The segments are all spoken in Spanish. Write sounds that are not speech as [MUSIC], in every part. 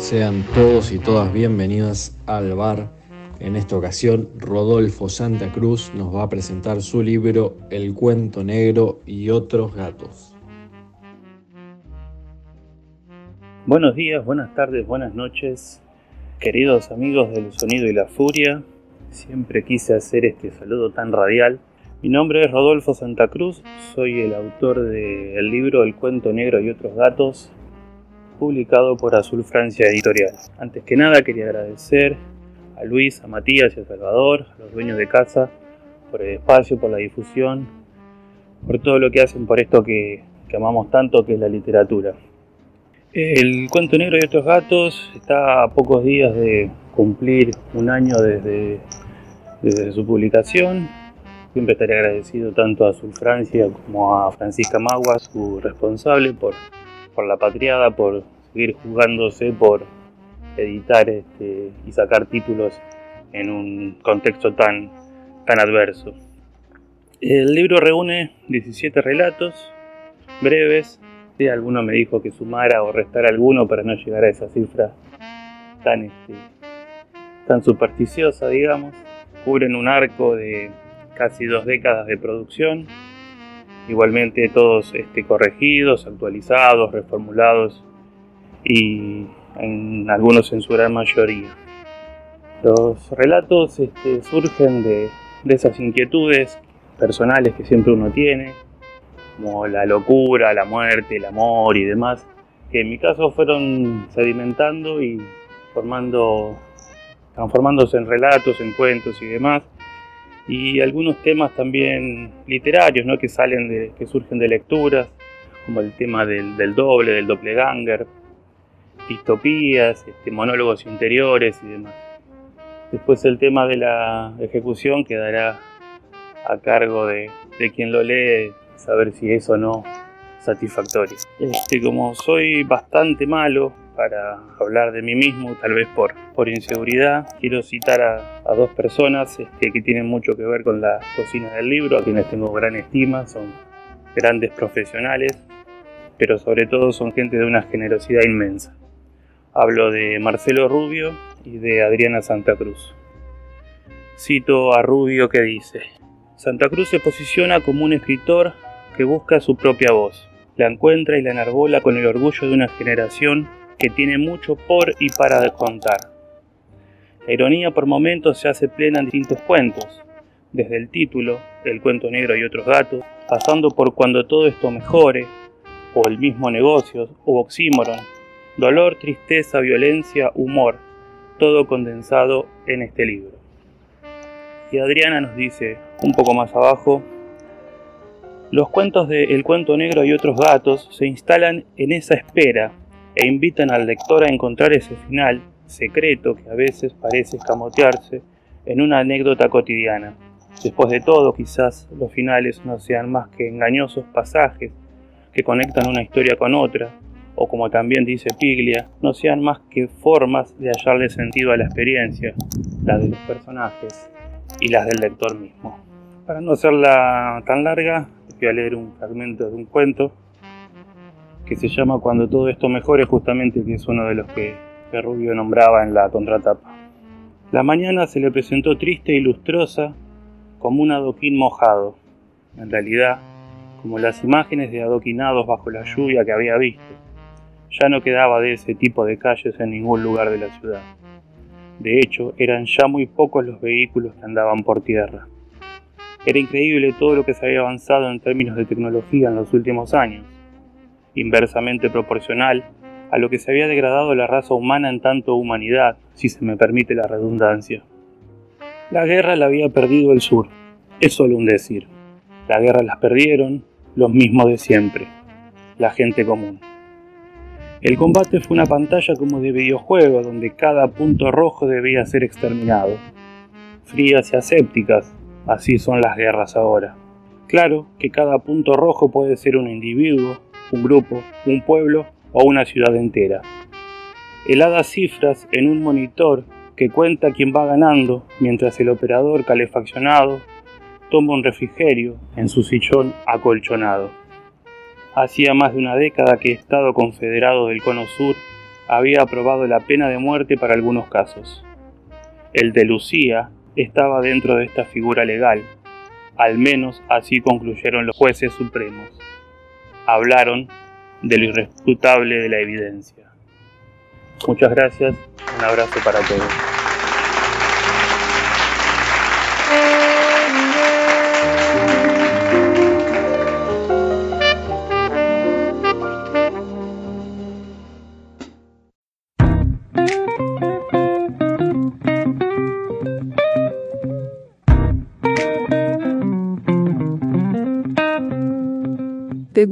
Sean todos y todas bienvenidas al bar. En esta ocasión, Rodolfo Santa Cruz nos va a presentar su libro El cuento negro y otros gatos. Buenos días, buenas tardes, buenas noches, queridos amigos del Sonido y la Furia. Siempre quise hacer este saludo tan radial. Mi nombre es Rodolfo Santa Cruz, soy el autor del libro El cuento negro y otros gatos, publicado por Azul Francia Editorial. Antes que nada quería agradecer a Luis, a Matías y a Salvador, a los dueños de casa, por el espacio, por la difusión, por todo lo que hacen por esto que, amamos tanto, que es la literatura. El cuento negro y otros gatos está a pocos días de cumplir un año desde, desde su publicación. Siempre estaré agradecido tanto a Azul Francia como a Francisca Magua, su responsable, por por la patriada, por seguir jugándose, por editar este, y sacar títulos en un contexto tan, tan adverso. El libro reúne 17 relatos breves. Si alguno me dijo que sumara o restara alguno para no llegar a esa cifra tan, este, tan supersticiosa, digamos. Cubren un arco de casi dos décadas de producción igualmente todos este, corregidos, actualizados, reformulados y en algunos en su gran mayoría. Los relatos este, surgen de, de esas inquietudes personales que siempre uno tiene, como la locura, la muerte, el amor y demás, que en mi caso fueron sedimentando y formando, transformándose en relatos, en cuentos y demás, y algunos temas también literarios ¿no? que salen de, que surgen de lecturas, como el tema del, del doble, del doppelganger, distopías, este, monólogos interiores y demás. Después el tema de la ejecución quedará a cargo de, de quien lo lee saber si es o no satisfactorio. Este, como soy bastante malo para hablar de mí mismo, tal vez por, por inseguridad. Quiero citar a, dos personas este, que tienen mucho que ver con la cocina del libro, a quienes tengo gran estima, son grandes profesionales, pero sobre todo son gente de una generosidad inmensa. Hablo de Marcelo Rubio y de Adriana Santa Cruz. Cito a Rubio que dice, Santa Cruz se posiciona como un escritor que busca su propia voz, la encuentra y la enarbola con el orgullo de una generación que tiene mucho por y para contar. La ironía por momentos se hace plena en distintos cuentos, desde el título, El cuento negro y otros gatos, pasando por Cuando todo esto mejore, o El mismo negocio, o Oxímoron, dolor, tristeza, violencia, humor, todo condensado en este libro. Y Adriana nos dice, un poco más abajo, los cuentos de El cuento negro y otros gatos se instalan en esa espera e invitan al lector a encontrar ese final secreto que a veces parece escamotearse en una anécdota cotidiana. Después de todo, quizás los finales no sean más que engañosos pasajes que conectan una historia con otra, o como también dice Piglia, no sean más que formas de hallarle sentido a la experiencia, las de los personajes y las del lector mismo. Para no hacerla tan larga, voy a leer un fragmento de un cuento que se llama Cuando todo esto mejore, justamente que es uno de los que, Rubio nombraba en la contratapa. La mañana se le presentó triste y lustrosa como un adoquín mojado. En realidad, como las imágenes de adoquinados bajo la lluvia que había visto. Ya no quedaba de ese tipo de calles en ningún lugar de la ciudad. De hecho, eran ya muy pocos los vehículos que andaban por tierra. Era increíble todo lo que se había avanzado en términos de tecnología en los últimos años inversamente proporcional a lo que se había degradado la raza humana en tanto humanidad, si se me permite la redundancia. La guerra la había perdido el sur, es solo un decir. La guerra las perdieron, los mismos de siempre, la gente común. El combate fue una pantalla como de videojuego donde cada punto rojo debía ser exterminado. Frías y asépticas, así son las guerras ahora. Claro que cada punto rojo puede ser un individuo, un grupo, un pueblo o una ciudad entera. Heladas cifras en un monitor que cuenta quién va ganando mientras el operador calefaccionado toma un refrigerio en su sillón acolchonado. Hacía más de una década que Estado Confederado del Cono Sur había aprobado la pena de muerte para algunos casos. El de Lucía estaba dentro de esta figura legal, al menos así concluyeron los jueces supremos. Hablaron de lo irrefutable de la evidencia. Muchas gracias, un abrazo para todos.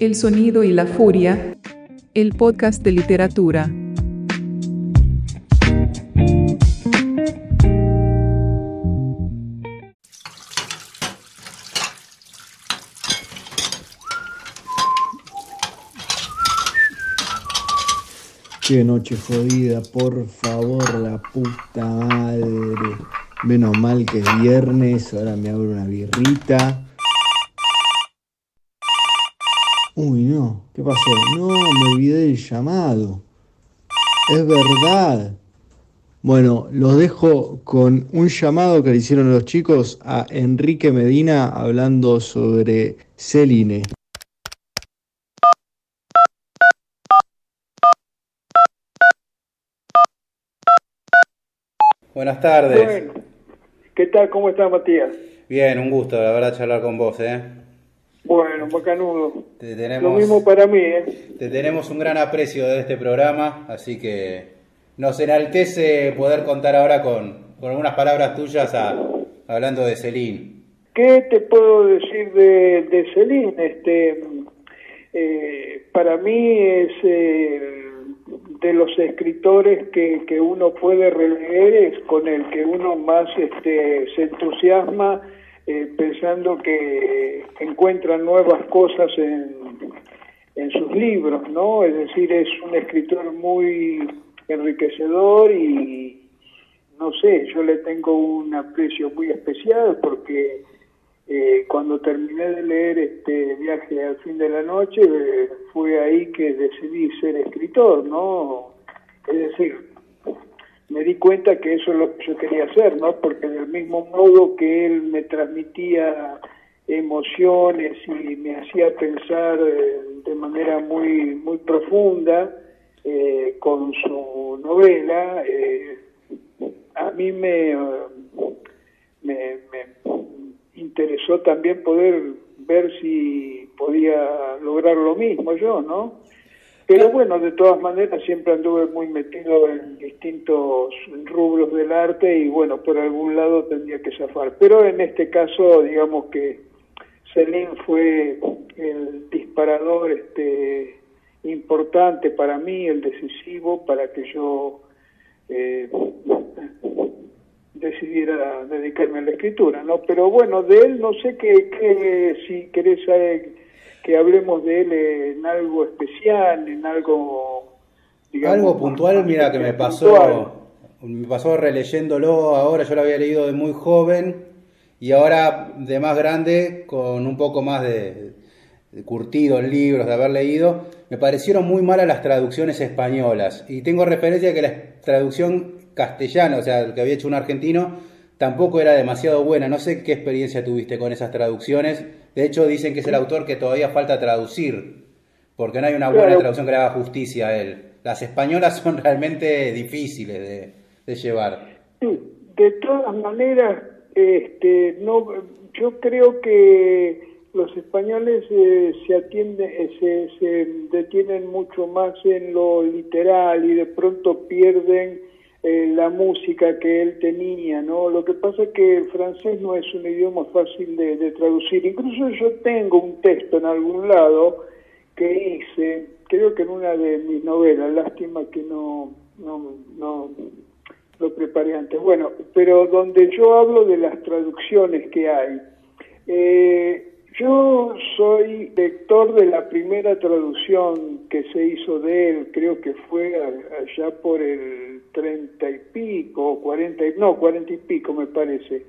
El sonido y la furia. El podcast de literatura. Qué noche jodida, por favor, la puta madre. Menos mal que es viernes, ahora me abro una birrita. Uy, no, ¿qué pasó? No, me olvidé del llamado. Es verdad. Bueno, los dejo con un llamado que le hicieron los chicos a Enrique Medina hablando sobre Celine. Buenas tardes. Bueno, ¿qué tal? ¿Cómo estás, Matías? Bien, un gusto, la verdad, charlar con vos, ¿eh? Bueno, bacanudo. Te tenemos, Lo mismo para mí, ¿eh? te tenemos un gran aprecio de este programa, así que nos enaltece poder contar ahora con, con algunas palabras tuyas a- hablando de Celine. ¿Qué te puedo decir de, de Celine? Este, eh, para mí es eh, de los escritores que, que uno puede releer, es con el que uno más este, se entusiasma eh, pensando que encuentra nuevas cosas en, en sus libros, ¿no? Es decir, es un escritor muy enriquecedor y no sé, yo le tengo un aprecio muy especial porque eh, cuando terminé de leer este viaje al fin de la noche eh, fue ahí que decidí ser escritor, ¿no? Es decir, me di cuenta que eso es lo que yo quería hacer, ¿no? Porque del mismo modo que él me transmitía emociones y me hacía pensar eh, de manera muy muy profunda eh, con su novela, eh, a mí me, me, me interesó también poder ver si podía lograr lo mismo yo, ¿no? Pero bueno, de todas maneras siempre anduve muy metido en distintos rubros del arte y bueno, por algún lado tendría que zafar. Pero en este caso, digamos que Celine fue el disparador este, importante para mí, el decisivo, para que yo eh, decidiera dedicarme a la escritura, ¿no? Pero bueno, de él no sé qué, si querés saber que hablemos de él en algo especial, en algo... digamos, Algo puntual, mira, que me puntual. pasó, me pasó releyéndolo ahora, yo lo había leído de muy joven y ahora de más grande, con un poco más de, de curtido en libros, de haber leído, me parecieron muy malas las traducciones españolas. Y tengo referencia de que la traducción castellana, o sea, el que había hecho un argentino, tampoco era demasiado buena. No sé qué experiencia tuviste con esas traducciones, De hecho, dicen que es el autor que todavía falta traducir, porque no hay una buena traducción que le haga justicia a él. Las españolas [LAUGHS] son realmente difíciles de, llevar. de todas maneras, este, no, yo creo que los españoles eh, se atienden, eh, se, detienen mucho más en lo literal y de pronto pierden eh, la música que él tenía, ¿no? Lo que pasa es que el francés no es un idioma fácil de, traducir. Incluso yo tengo un texto en algún lado que hice, creo que en una de mis novelas, lástima que no, no, no lo preparé antes. Bueno, pero donde yo hablo de las traducciones que hay. Eh, yo soy lector de la primera traducción que se hizo de él, creo que fue allá por el treinta y pico, cuarenta, no, cuarenta y pico me parece.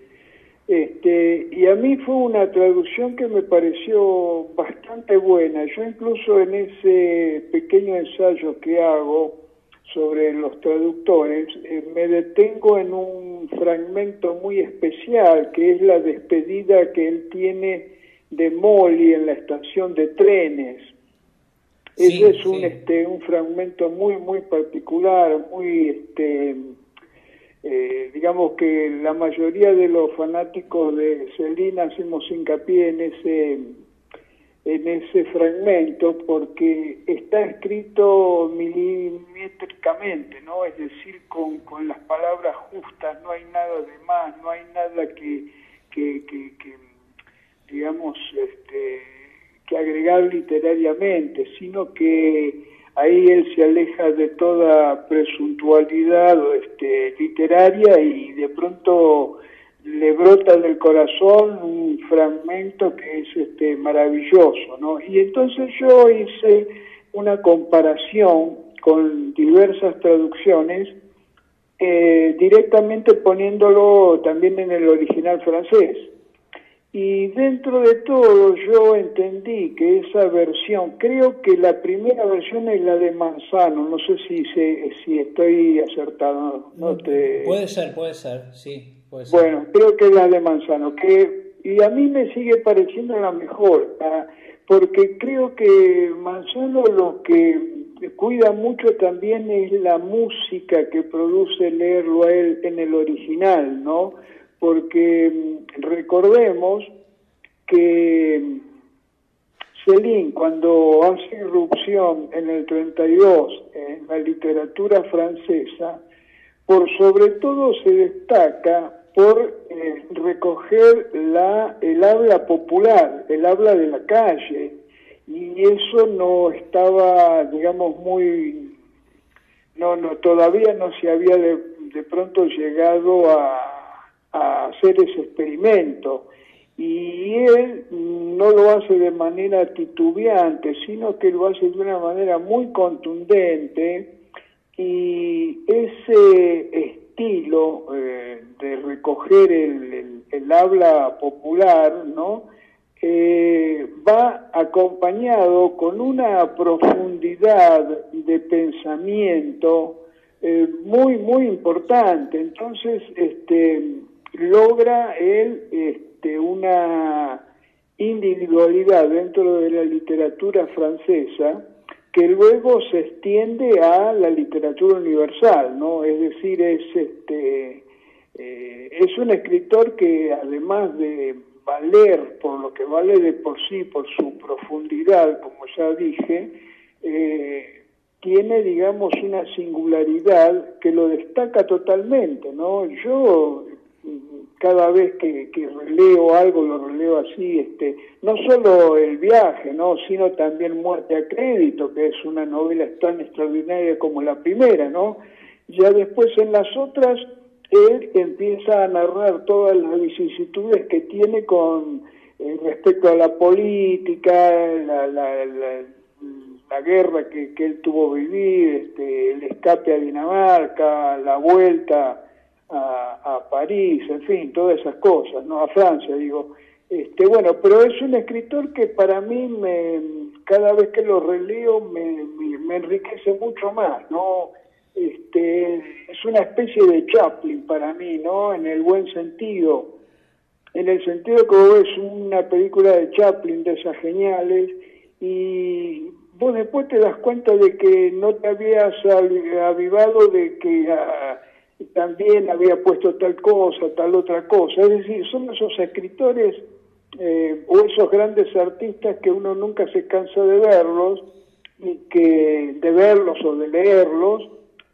Este, y a mí fue una traducción que me pareció bastante buena. Yo incluso en ese pequeño ensayo que hago sobre los traductores, eh, me detengo en un fragmento muy especial, que es la despedida que él tiene de Molly en la estación de trenes. Ese es un, este, un fragmento muy, muy particular, muy, este, eh, digamos que la mayoría de los fanáticos de Celina hacemos hincapié en ese, en ese fragmento porque está escrito milimétricamente, ¿no? Es decir, con, con las palabras justas, no hay nada de más, no hay nada que, que, que, que digamos, este, que agregar literariamente, sino que ahí él se aleja de toda presuntualidad este, literaria y de pronto le brota del corazón un fragmento que es este, maravilloso, ¿no? Y entonces yo hice una comparación con diversas traducciones, eh, directamente poniéndolo también en el original francés. Y dentro de todo yo entendí que esa versión, creo que la primera versión es la de Manzano, no sé si si estoy acertado. No te... Puede ser, puede ser, sí. Puede ser. Bueno, creo que es la de Manzano, que y a mí me sigue pareciendo la mejor, ¿ah? porque creo que Manzano lo que cuida mucho también es la música que produce leerlo a él en el original, ¿no? Porque recordemos que Céline, cuando hace irrupción en el 32 en la literatura francesa, por sobre todo se destaca por eh, recoger la, el habla popular, el habla de la calle, y eso no estaba, digamos, muy, no, no, todavía no se había de pronto llegado a, a hacer ese experimento. Y él no lo hace de manera titubeante, sino que lo hace de una manera muy contundente y ese estilo eh, de recoger el, el, habla popular, ¿no? Eh, va acompañado con una profundidad de pensamiento eh, muy, muy importante. Entonces, este, logra él este, una individualidad dentro de la literatura francesa que luego se extiende a la literatura universal, ¿no? Es decir, es este eh, es un escritor que además de valer por lo que vale de por sí, por su profundidad, como ya dije, eh, tiene, digamos, una singularidad que lo destaca totalmente, ¿no? Yo cada vez que, que, releo algo lo releo así, este, no solo el viaje, no, sino también Muerte a crédito, que es una novela tan extraordinaria como la primera, no. Ya después en las otras él empieza a narrar todas las vicisitudes que tiene con eh, respecto a la política, la, la, la, guerra que, que él tuvo vivir, este, el escape a Dinamarca, la vuelta a, París, en fin, todas esas cosas, ¿no? A Francia, digo. Este, bueno, pero es un escritor que para mí me, cada vez que lo releo me, me, enriquece mucho más, ¿no? Este, es una especie de Chaplin para mí, ¿no? En el buen sentido. en el sentido que es una película de Chaplin, de esas geniales, y vos después te das cuenta de que no te habías avivado de que ah, también había puesto tal cosa, tal otra cosa. Es decir, son esos escritores eh, o esos grandes artistas que uno nunca se cansa de verlos y que de verlos o de leerlos,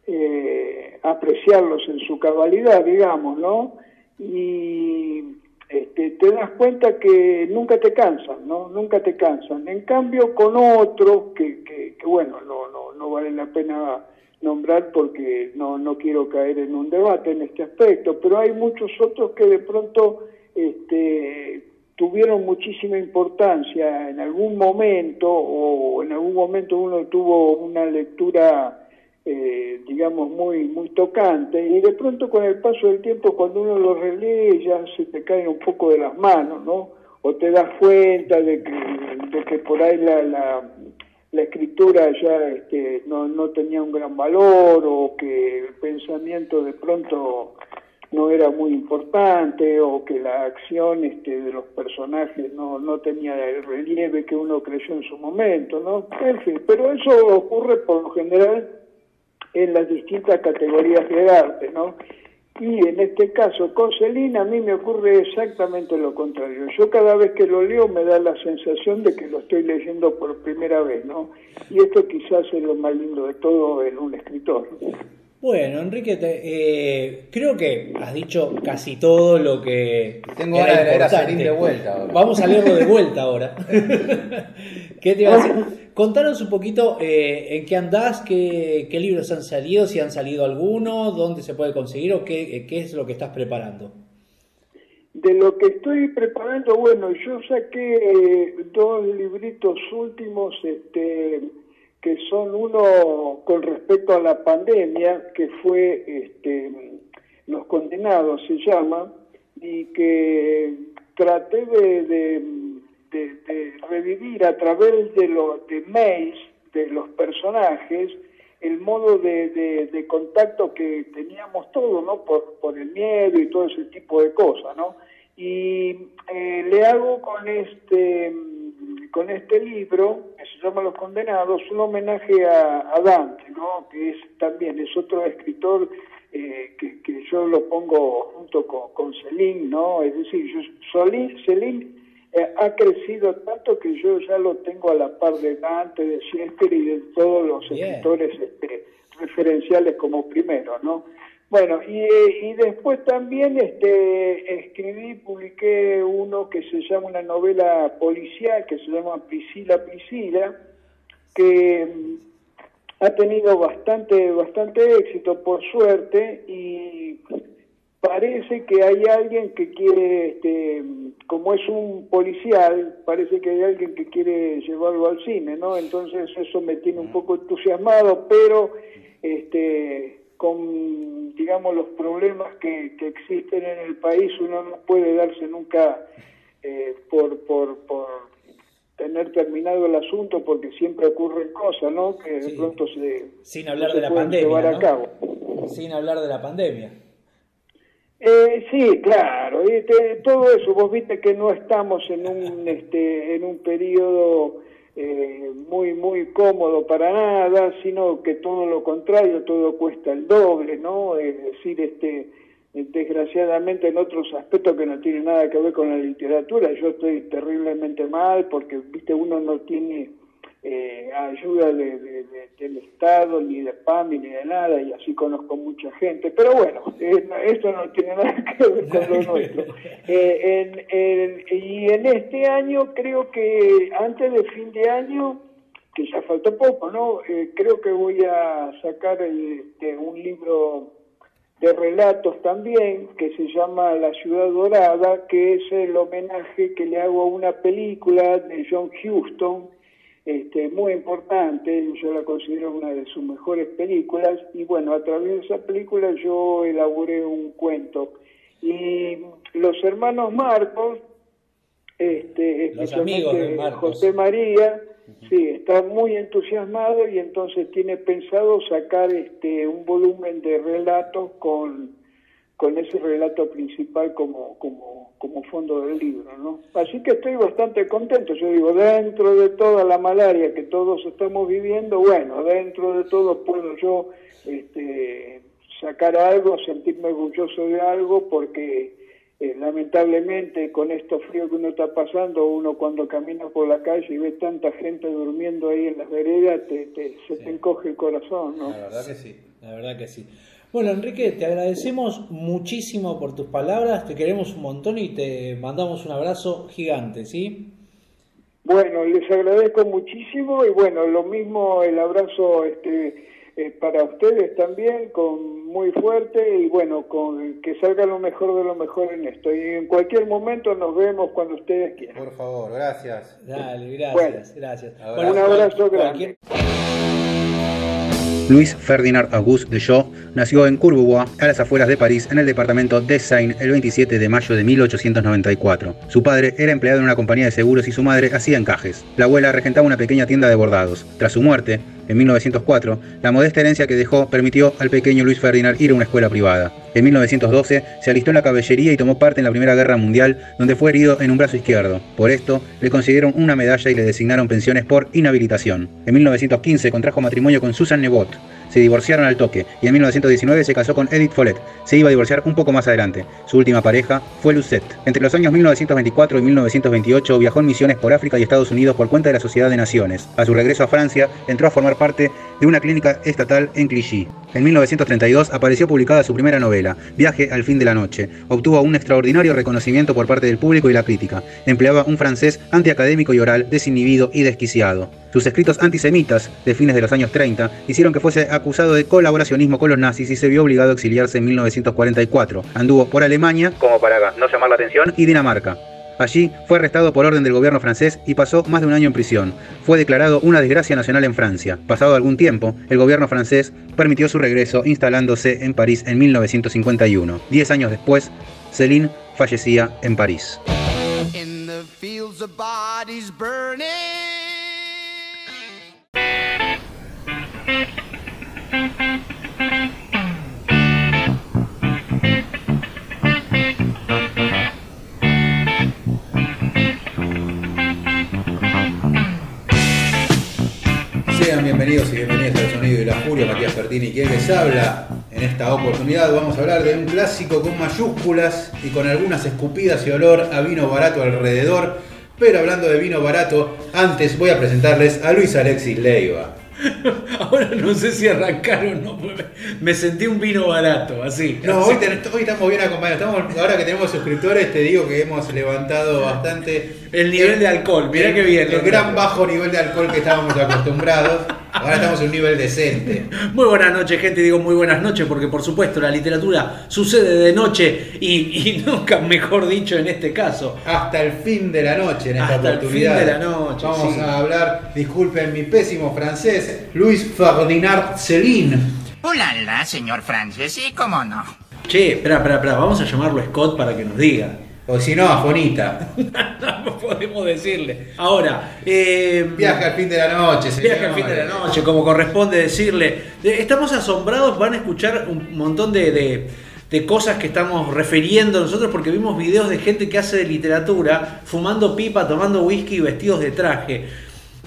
eh, apreciarlos en su cabalidad, digamos, ¿no? Y este, te das cuenta que nunca te cansan, ¿no? Nunca te cansan. En cambio, con otros que, que, bueno, no, no, no vale la pena nombrar porque no, no quiero caer en un debate en este aspecto, pero hay muchos otros que de pronto este, tuvieron muchísima importancia en algún momento o en algún momento uno tuvo una lectura eh, digamos, muy, muy tocante, y de pronto con el paso del tiempo, cuando uno lo relee, ya se te caen un poco de las manos, ¿no? O te das cuenta de que, de que por ahí la, la, la escritura ya este, no, no tenía un gran valor, o que el pensamiento de pronto no era muy importante o que la acción este, de los personajes no, no tenía el relieve que uno creyó en su momento, ¿no? En fin, pero eso ocurre por lo general en las distintas categorías de arte, ¿no? Y en este caso, con Celina, a mí me ocurre exactamente lo contrario. Yo cada vez que lo leo me da la sensación de que lo estoy leyendo por primera vez, ¿no? Y esto quizás es lo más lindo de todo en un escritor. Bueno, Enrique, eh, creo que has dicho casi todo lo que. Tengo ganas de leer a de vuelta. Vamos a leerlo de vuelta ahora. [LAUGHS] [LAUGHS] ¿Qué te iba a decir? Contanos un poquito eh, en qué andás, qué, qué, libros han salido, si han salido algunos, dónde se puede conseguir o qué, qué es lo que estás preparando. De lo que estoy preparando, bueno, yo saqué dos libritos últimos, este que son uno con respecto a la pandemia, que fue este, Los Condenados se llama, y que traté de, revivir a través de los de mails de los personajes el modo de, contacto que teníamos todos, ¿no? Por, por el miedo y todo ese tipo de cosas, ¿no? Y eh, le hago con este con este libro, que se llama Los Condenados, un homenaje a, Dante, ¿no? que es también es otro escritor eh, que, que, yo lo pongo junto con, con Celine, ¿no? es decir, yo, Celine eh, ha crecido tanto que yo ya lo tengo a la par de Dante, de Shakespeare y de todos los escritores este, referenciales como primero, ¿no? Bueno, y, y, después también este, escribí, publiqué uno que se llama una novela policial que se llama Priscila Priscila, que mm, ha tenido bastante, bastante éxito por suerte y parece que hay alguien que quiere, este, como es un policial, parece que hay alguien que quiere llevarlo al cine, ¿no? Entonces eso me tiene un poco entusiasmado, pero este con, digamos, los problemas que, que existen en el país, uno no puede darse nunca eh, por, por, por tener terminado el asunto porque siempre ocurren cosas, ¿no? Que de pronto se sin hablar de la pandemia, Sin hablar de la pandemia. Eh, sí, claro, y todo eso, vos viste que no estamos en un [LAUGHS] este en un periodo eh, muy, muy cómodo para nada, sino que todo lo contrario, todo cuesta el doble, ¿no? Es decir, este, desgraciadamente en otros aspectos que no tienen nada que ver con la literatura, yo estoy terriblemente mal porque, viste, uno no tiene eh, ayuda de, del Estado, ni de PAMI, ni de nada, y así conozco mucha gente. Pero bueno, eh, esto no tiene nada que ver con lo nuestro. Eh, y en este año creo que antes de fin de año, que ya falta poco, ¿no? creo que voy a sacar este, un libro de relatos también, que se llama La Ciudad Dorada, que es el homenaje que le hago a una película de John Huston, este, muy importante, yo la considero una de sus mejores películas y bueno, a través de esa película yo elaboré un cuento. Y los hermanos Marcos, este, especialmente José María, sí, está muy entusiasmado y entonces tiene pensado sacar este, un volumen de relatos con, con ese relato principal como, como como fondo del libro, ¿no? Así que estoy bastante contento. Yo digo, dentro de toda la malaria que todos estamos viviendo, bueno, dentro de todo puedo yo este, sacar algo, sentirme orgulloso de algo, porque eh, lamentablemente con esto frío que uno está pasando, uno cuando camina por la calle y ve tanta gente durmiendo ahí en las veredas, te, te- se te encoge el corazón, ¿no? La verdad que sí, la verdad que sí. Bueno, Enrique, te agradecemos muchísimo por tus palabras, te queremos un montón y te mandamos un abrazo gigante, ¿sí? Bueno, les agradezco muchísimo y bueno, lo mismo el abrazo este, eh, para ustedes también, con muy fuerte y bueno, con que salga lo mejor de lo mejor en esto. Y en cualquier momento nos vemos cuando ustedes quieran. Por favor, gracias. Dale, gracias, Bueno. gracias. Abrazo. Un abrazo cualquier- Louis Ferdinand Auguste Deschaux nació en Courbevoie, a las afueras de París, en el departamento de Seine, el 27 de mayo de 1894. Su padre era empleado en una compañía de seguros y su madre hacía encajes. La abuela regentaba una pequeña tienda de bordados. Tras su muerte, en 1904, la modesta herencia que dejó permitió al pequeño Luis Ferdinand ir a una escuela privada. En 1912 se alistó en la caballería y tomó parte en la Primera Guerra Mundial, donde fue herido en un brazo izquierdo. Por esto, le concedieron una medalla y le designaron pensiones por inhabilitación. En 1915 contrajo matrimonio con Susan Nebot. Se divorciaron al toque y en 1919 se casó con Edith Follett. Se iba a divorciar un poco más adelante. Su última pareja fue Lucette. Entre los años 1924 y 1928 viajó en misiones por África y Estados Unidos por cuenta de la Sociedad de Naciones. A su regreso a Francia, entró a formar parte de una clínica estatal en Clichy. En 1932 apareció publicada su primera novela, Viaje al fin de la noche. Obtuvo un extraordinario reconocimiento por parte del público y la crítica. Empleaba un francés antiacadémico y oral, desinhibido y desquiciado. Sus escritos antisemitas, de fines de los años 30, hicieron que fuese acusado de colaboracionismo con los nazis y se vio obligado a exiliarse en 1944. Anduvo por Alemania, como para no llamar la atención, y Dinamarca. Allí fue arrestado por orden del gobierno francés y pasó más de un año en prisión. Fue declarado una desgracia nacional en Francia. Pasado algún tiempo, el gobierno francés permitió su regreso instalándose en París en 1951. Diez años después, Céline fallecía en París. Sean bienvenidos y bienvenidas al Sonido y la Furia, Matías Pertini, quien les habla. En esta oportunidad vamos a hablar de un clásico con mayúsculas y con algunas escupidas y olor a vino barato alrededor. Pero hablando de vino barato, antes voy a presentarles a Luis Alexis Leiva. [LAUGHS] Ahora no sé si arrancar o no, me sentí un vino barato, así. No, así. hoy, ten- hoy estamos bien acompañados. Estamos, ahora que tenemos suscriptores, te digo que hemos levantado bastante El nivel de alcohol, mirá el- qué bien. El gran bajo nivel de alcohol que estábamos acostumbrados. Ahora estamos en un nivel decente. Muy buenas noches, gente. Digo muy buenas noches porque, por supuesto, la literatura sucede de noche y, y nunca mejor dicho en este caso. Hasta el fin de la noche en esta Hasta el oportunidad. fin de la noche, Vamos sí. a hablar, disculpen mi pésimo francés, Luis Ferdinand Céline. Ulala, señor Francis, ¿y cómo no? Che, espera, espera, espera. Vamos a llamarlo Scott para que nos diga. O si no, Afonita. [LAUGHS] no podemos decirle. Ahora, eh, Viaje al fin de la noche, señor. Viaje al fin de la noche, como corresponde decirle. Estamos asombrados, van a escuchar un montón de, de- de cosas que estamos refiriendo nosotros porque vimos videos de gente que hace de literatura, fumando pipa, tomando whisky y vestidos de traje.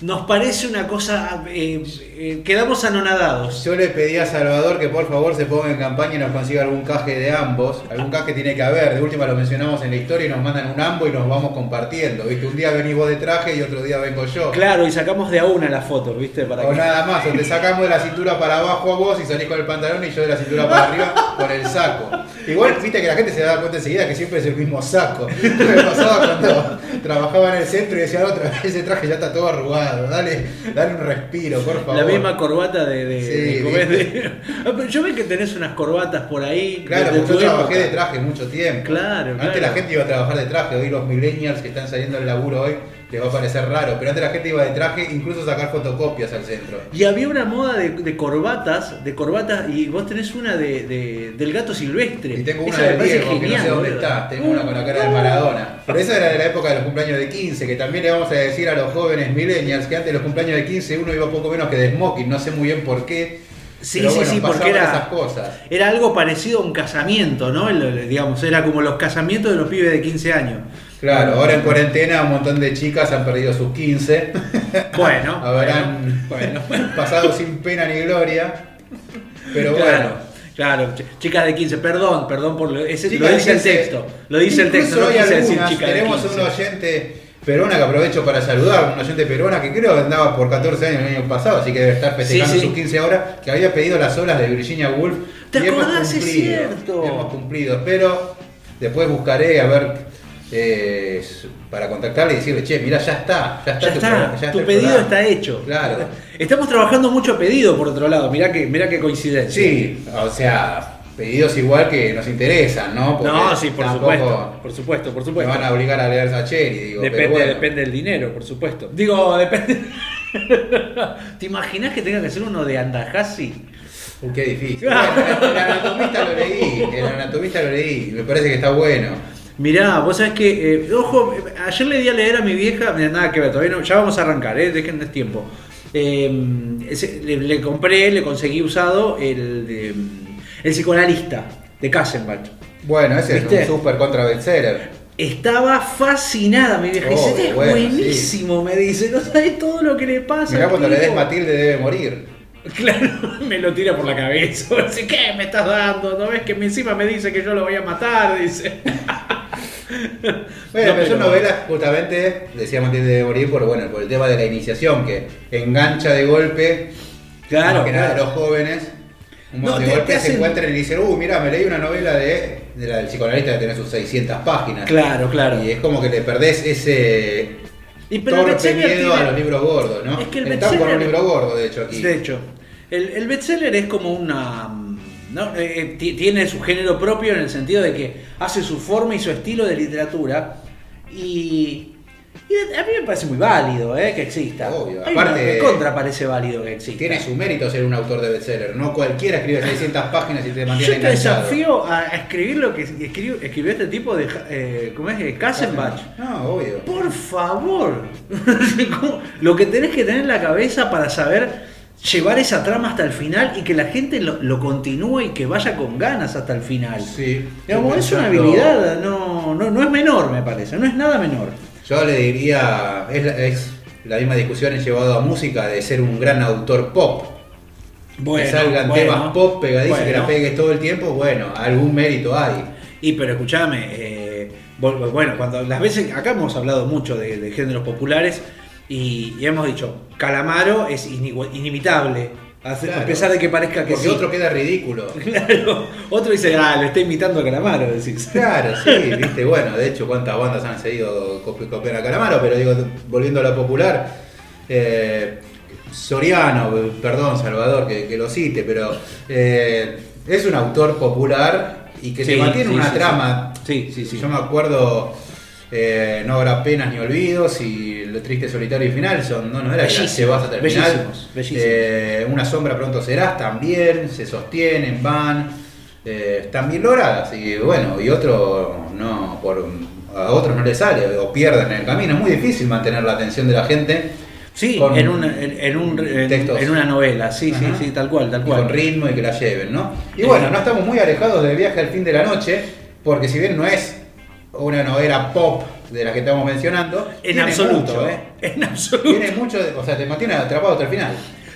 Nos parece una cosa... eh, eh, quedamos anonadados. Yo le pedí a Salvador que por favor se ponga en campaña y nos consiga algún caje de ambos. Algún caje tiene que haber. De última lo mencionamos en la historia y nos mandan un ambo y nos vamos compartiendo. ¿Viste? Un día venís vos de traje y otro día vengo yo. Claro, y sacamos de a una la foto, ¿viste? Para O que- nada más, o te [LAUGHS] sacamos de la cintura para abajo a vos y salís con el pantalón y yo de la cintura para arriba con el saco. Igual, viste que la gente se da cuenta enseguida que siempre es el mismo saco. [LAUGHS] Me pasaba cuando trabajaba en el centro y decía, otra ese traje ya está todo arrugado, dale, dale un respiro, por favor. La misma corbata de... de- Sí, de-. De- [LAUGHS] Ah, pero Yo veo que tenés unas corbatas por ahí. Claro, porque yo trabajé de traje mucho tiempo. Claro, Antes claro. la gente iba a trabajar de traje, hoy los millennials que están saliendo del laburo hoy les va a parecer raro, pero antes la gente iba de traje, incluso sacar fotocopias al centro. Y había una moda de, de corbatas, de corbatas, y vos tenés una de, de- del gato silvestre. Y tengo una Esa de Diego, que no sé genial, dónde está. Tengo una con la cara de Maradona. Pero esa era de la época de los cumpleaños de 15, que también le vamos a decir a los jóvenes millennials que antes de los cumpleaños de 15 uno iba poco menos que de smoking, no sé muy bien por qué. Sí, Pero sí, bueno, sí, porque era, esas cosas. era algo parecido a un casamiento, ¿no? El- digamos, era como los casamientos de los pibes de 15 años. Claro, ahora en cuarentena un montón de chicas han perdido sus 15. [LAUGHS] Bueno, [LAUGHS] Habrán bueno, pasado sin pena ni gloria. Pero claro, bueno. claro, ch- chicas de 15, perdón, perdón por lo, ese, Chicas lo dice el 15. texto, lo dice el texto, no quise decir algunas, chica de tenemos 15. un oyente peruana que aprovecho para saludar, un oyente peruana que creo que andaba por 14 años el año pasado, así que debe estar festejando Sí, sí. sus 15 ahora, que había pedido las olas de Virginia Woolf. ¿Te y hemos acordás? Es cierto. Hemos cumplido, pero después buscaré a ver eh, para contactarle y decirle, che, mira, ya está, ya está, Ya tu, está, programa, ya tu está el pedido programa". está hecho. Claro. [LAUGHS] Estamos trabajando mucho pedido, por otro lado, mirá que, mirá qué coincidencia. Sí, o sea, pedidos igual que nos interesan, ¿no? Porque no, sí, por supuesto, por supuesto, por Me van a obligar a leer Sacheri, digo, Depende, bueno. depende del dinero, por supuesto. Digo, depende. [LAUGHS] ¿Te imaginas que tenga que ser uno de Andajasi? Qué difícil. [LAUGHS] El anatomista lo leí, el anatomista lo leí, me parece que está bueno. Mirá, vos sabés que, eh, ojo, ayer le di a leer a mi vieja, mirá, nada que ver, todavía no, ya vamos a arrancar, eh, déjenme tiempo. Eh, ese- le, le compré, le conseguí usado el, de, el psicoanalista de Kassenbach. Bueno, ese ¿Viste? es un super contra bestseller. Estaba fascinada mi vieja. dice, Oh, este es bueno, buenísimo, me dice, no sabes todo lo que le pasa. Mirá cuando le des tipo". Matilde debe morir. [LAUGHS] Claro, me lo tira por la cabeza. [LAUGHS] Dice, ¿qué me estás dando? ¿No ves que encima me dice que yo lo voy a matar? Dice. [LAUGHS] Bueno, No, pero pero- son novelas justamente, decía Matilde debe morir por, bueno, por el tema de la iniciación, que engancha de golpe, Claro, más que nada claro. los jóvenes. Un No, montón de te- golpe te se hacen- encuentran y dicen, uh, mira, me leí una novela de, de la del psicoanalista que tiene sus 600 páginas. Claro, claro. Y es como que le perdés ese Y pero el torpe bestseller miedo tiene- a los libros gordos, ¿no? Es que el Estamos con un bestseller- libro gordo, de hecho, aquí. De hecho, el, el bestseller es como una. ¿No? Eh, eh, ti- tiene su género propio en el sentido de que hace su forma y su estilo de literatura. Y. y a mí me parece muy válido eh, que exista. Obvio, aparte- contra parece válido que exista. Tiene su mérito ser un autor de bestseller. No cualquiera escribe 600 páginas y te mantiene Yo te enganchado. desafío a escribir lo que escribió, escribió este tipo de. Eh, ¿Cómo es? De Kassenbach. No, obvio. Por favor. [LAUGHS] Lo que tenés que tener en la cabeza para saber llevar esa trama hasta el final y que la gente lo, lo continúe y que vaya con ganas hasta el final. Sí. Digamos, es una habilidad, no, no, no es menor, me parece, no es nada menor. Yo le diría, es la, es la misma discusión he llevado a música de ser un gran autor pop. que salgan bueno, temas pop pegadizos que la bueno. pegues todo el tiempo, bueno, algún mérito hay. Y pero escúchame, eh, bueno, cuando las veces, acá hemos hablado mucho de, de géneros populares y, y hemos dicho, Calamaro es inimitable, a, Claro. a pesar de que parezca que Porque sí. otro queda ridículo. [LAUGHS] Claro, otro dice, ah, lo está imitando a Calamaro, decís. Claro, sí, [LAUGHS] viste, bueno, de hecho cuántas bandas han seguido copi- copiar a Calamaro, pero digo, volviendo a lo popular, eh, Soriano, perdón Salvador que, que lo cite, pero eh, es un autor popular y que se Sí, mantiene sí, una sí, trama. Sí, sí, sí. Yo me acuerdo, eh, no habrá penas ni olvidos y lo triste, solitario y final son, no, no era que llevas hasta el final. bellísimos, bellísimos. Eh, una sombra pronto serás también, se sostienen, van, eh, están bien logradas y bueno, y otro no, por, a otros no les sale o pierden en el camino. Es muy difícil mantener la atención de la gente. Sí, en, una, en, en un, en, textos. en una novela, sí, sí, Ajá. sí, tal cual, tal y cual. con ritmo y que la lleven, ¿no? Y Eh. bueno, no estamos muy alejados del viaje al fin de la noche, porque si bien no es una novela pop de la que estamos mencionando, En absoluto, mucho, ¿eh? [LAUGHS] En absoluto. Tiene mucho, de- o sea, te mantiene atrapado hasta el final.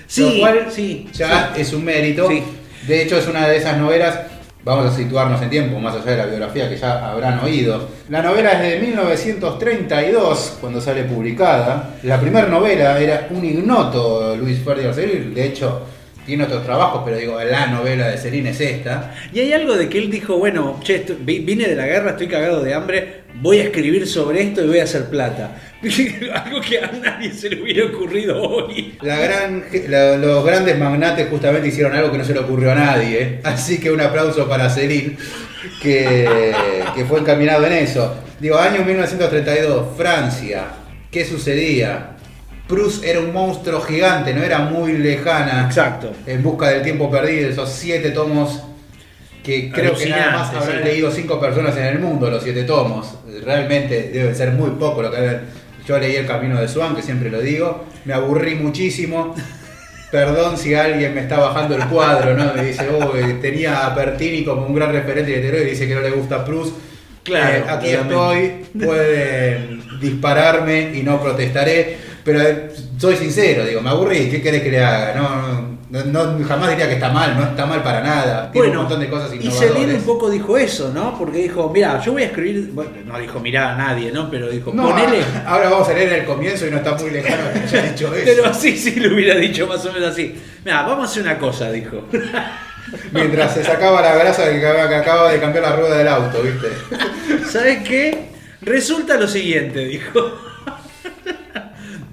Sí, Lo cual sí, ya es un mérito. Sí. De hecho, es una de esas novelas, vamos a situarnos en tiempo, más allá de la biografía que ya habrán oído. La novela es de 1932, cuando sale publicada. La primera novela era un ignoto Luis Ferdinand Cyril, de hecho tiene otros trabajos, pero digo, la novela de Celine es esta. Y hay algo de que él dijo, bueno, che, esto- vi- vine de la guerra, estoy cagado de hambre, voy a escribir sobre esto y voy a hacer plata. [LAUGHS] algo que a nadie se le hubiera ocurrido hoy. La gran, la- los grandes magnates justamente hicieron algo que no se le ocurrió a nadie, ¿eh? así que un aplauso para Celine, que, que fue encaminado en eso. Digo, año 1932, Francia, ¿qué sucedía? Proust era un monstruo gigante, no era muy lejana. Exacto. En busca del tiempo perdido, esos siete tomos que creo que nada más habrán sí. leído cinco personas en el mundo, los siete tomos. Realmente debe ser muy poco lo que habrán- Yo leí El Camino de Swan, que siempre lo digo, me aburrí muchísimo. Perdón si alguien me está bajando el cuadro, ¿no? Me dice, oh, tenía a Pertini como un gran referente literario y dice que no le gusta Proust. Claro, Eh, aquí estoy, pueden dispararme y no protestaré, pero eh, soy sincero, digo, me aburrí, ¿qué querés que le haga? No, no, no- jamás diría que está mal, no está mal para nada. Tiene un montón de cosas y innovadoras. Celine un poco dijo eso, ¿no? Porque dijo, mira, yo voy a escribir, bueno, no dijo mirá a nadie, ¿no? Pero dijo, No, ponele... [LAUGHS] ahora vamos a leer el comienzo y no está muy lejano que haya dicho [LAUGHS] eso. Pero así sí lo hubiera dicho más o menos así. Mira, vamos a hacer una cosa, dijo. [LAUGHS] Mientras se sacaba la grasa que acaba de cambiar la rueda del auto, ¿viste? ¿Sabes qué? Resulta lo siguiente, dijo.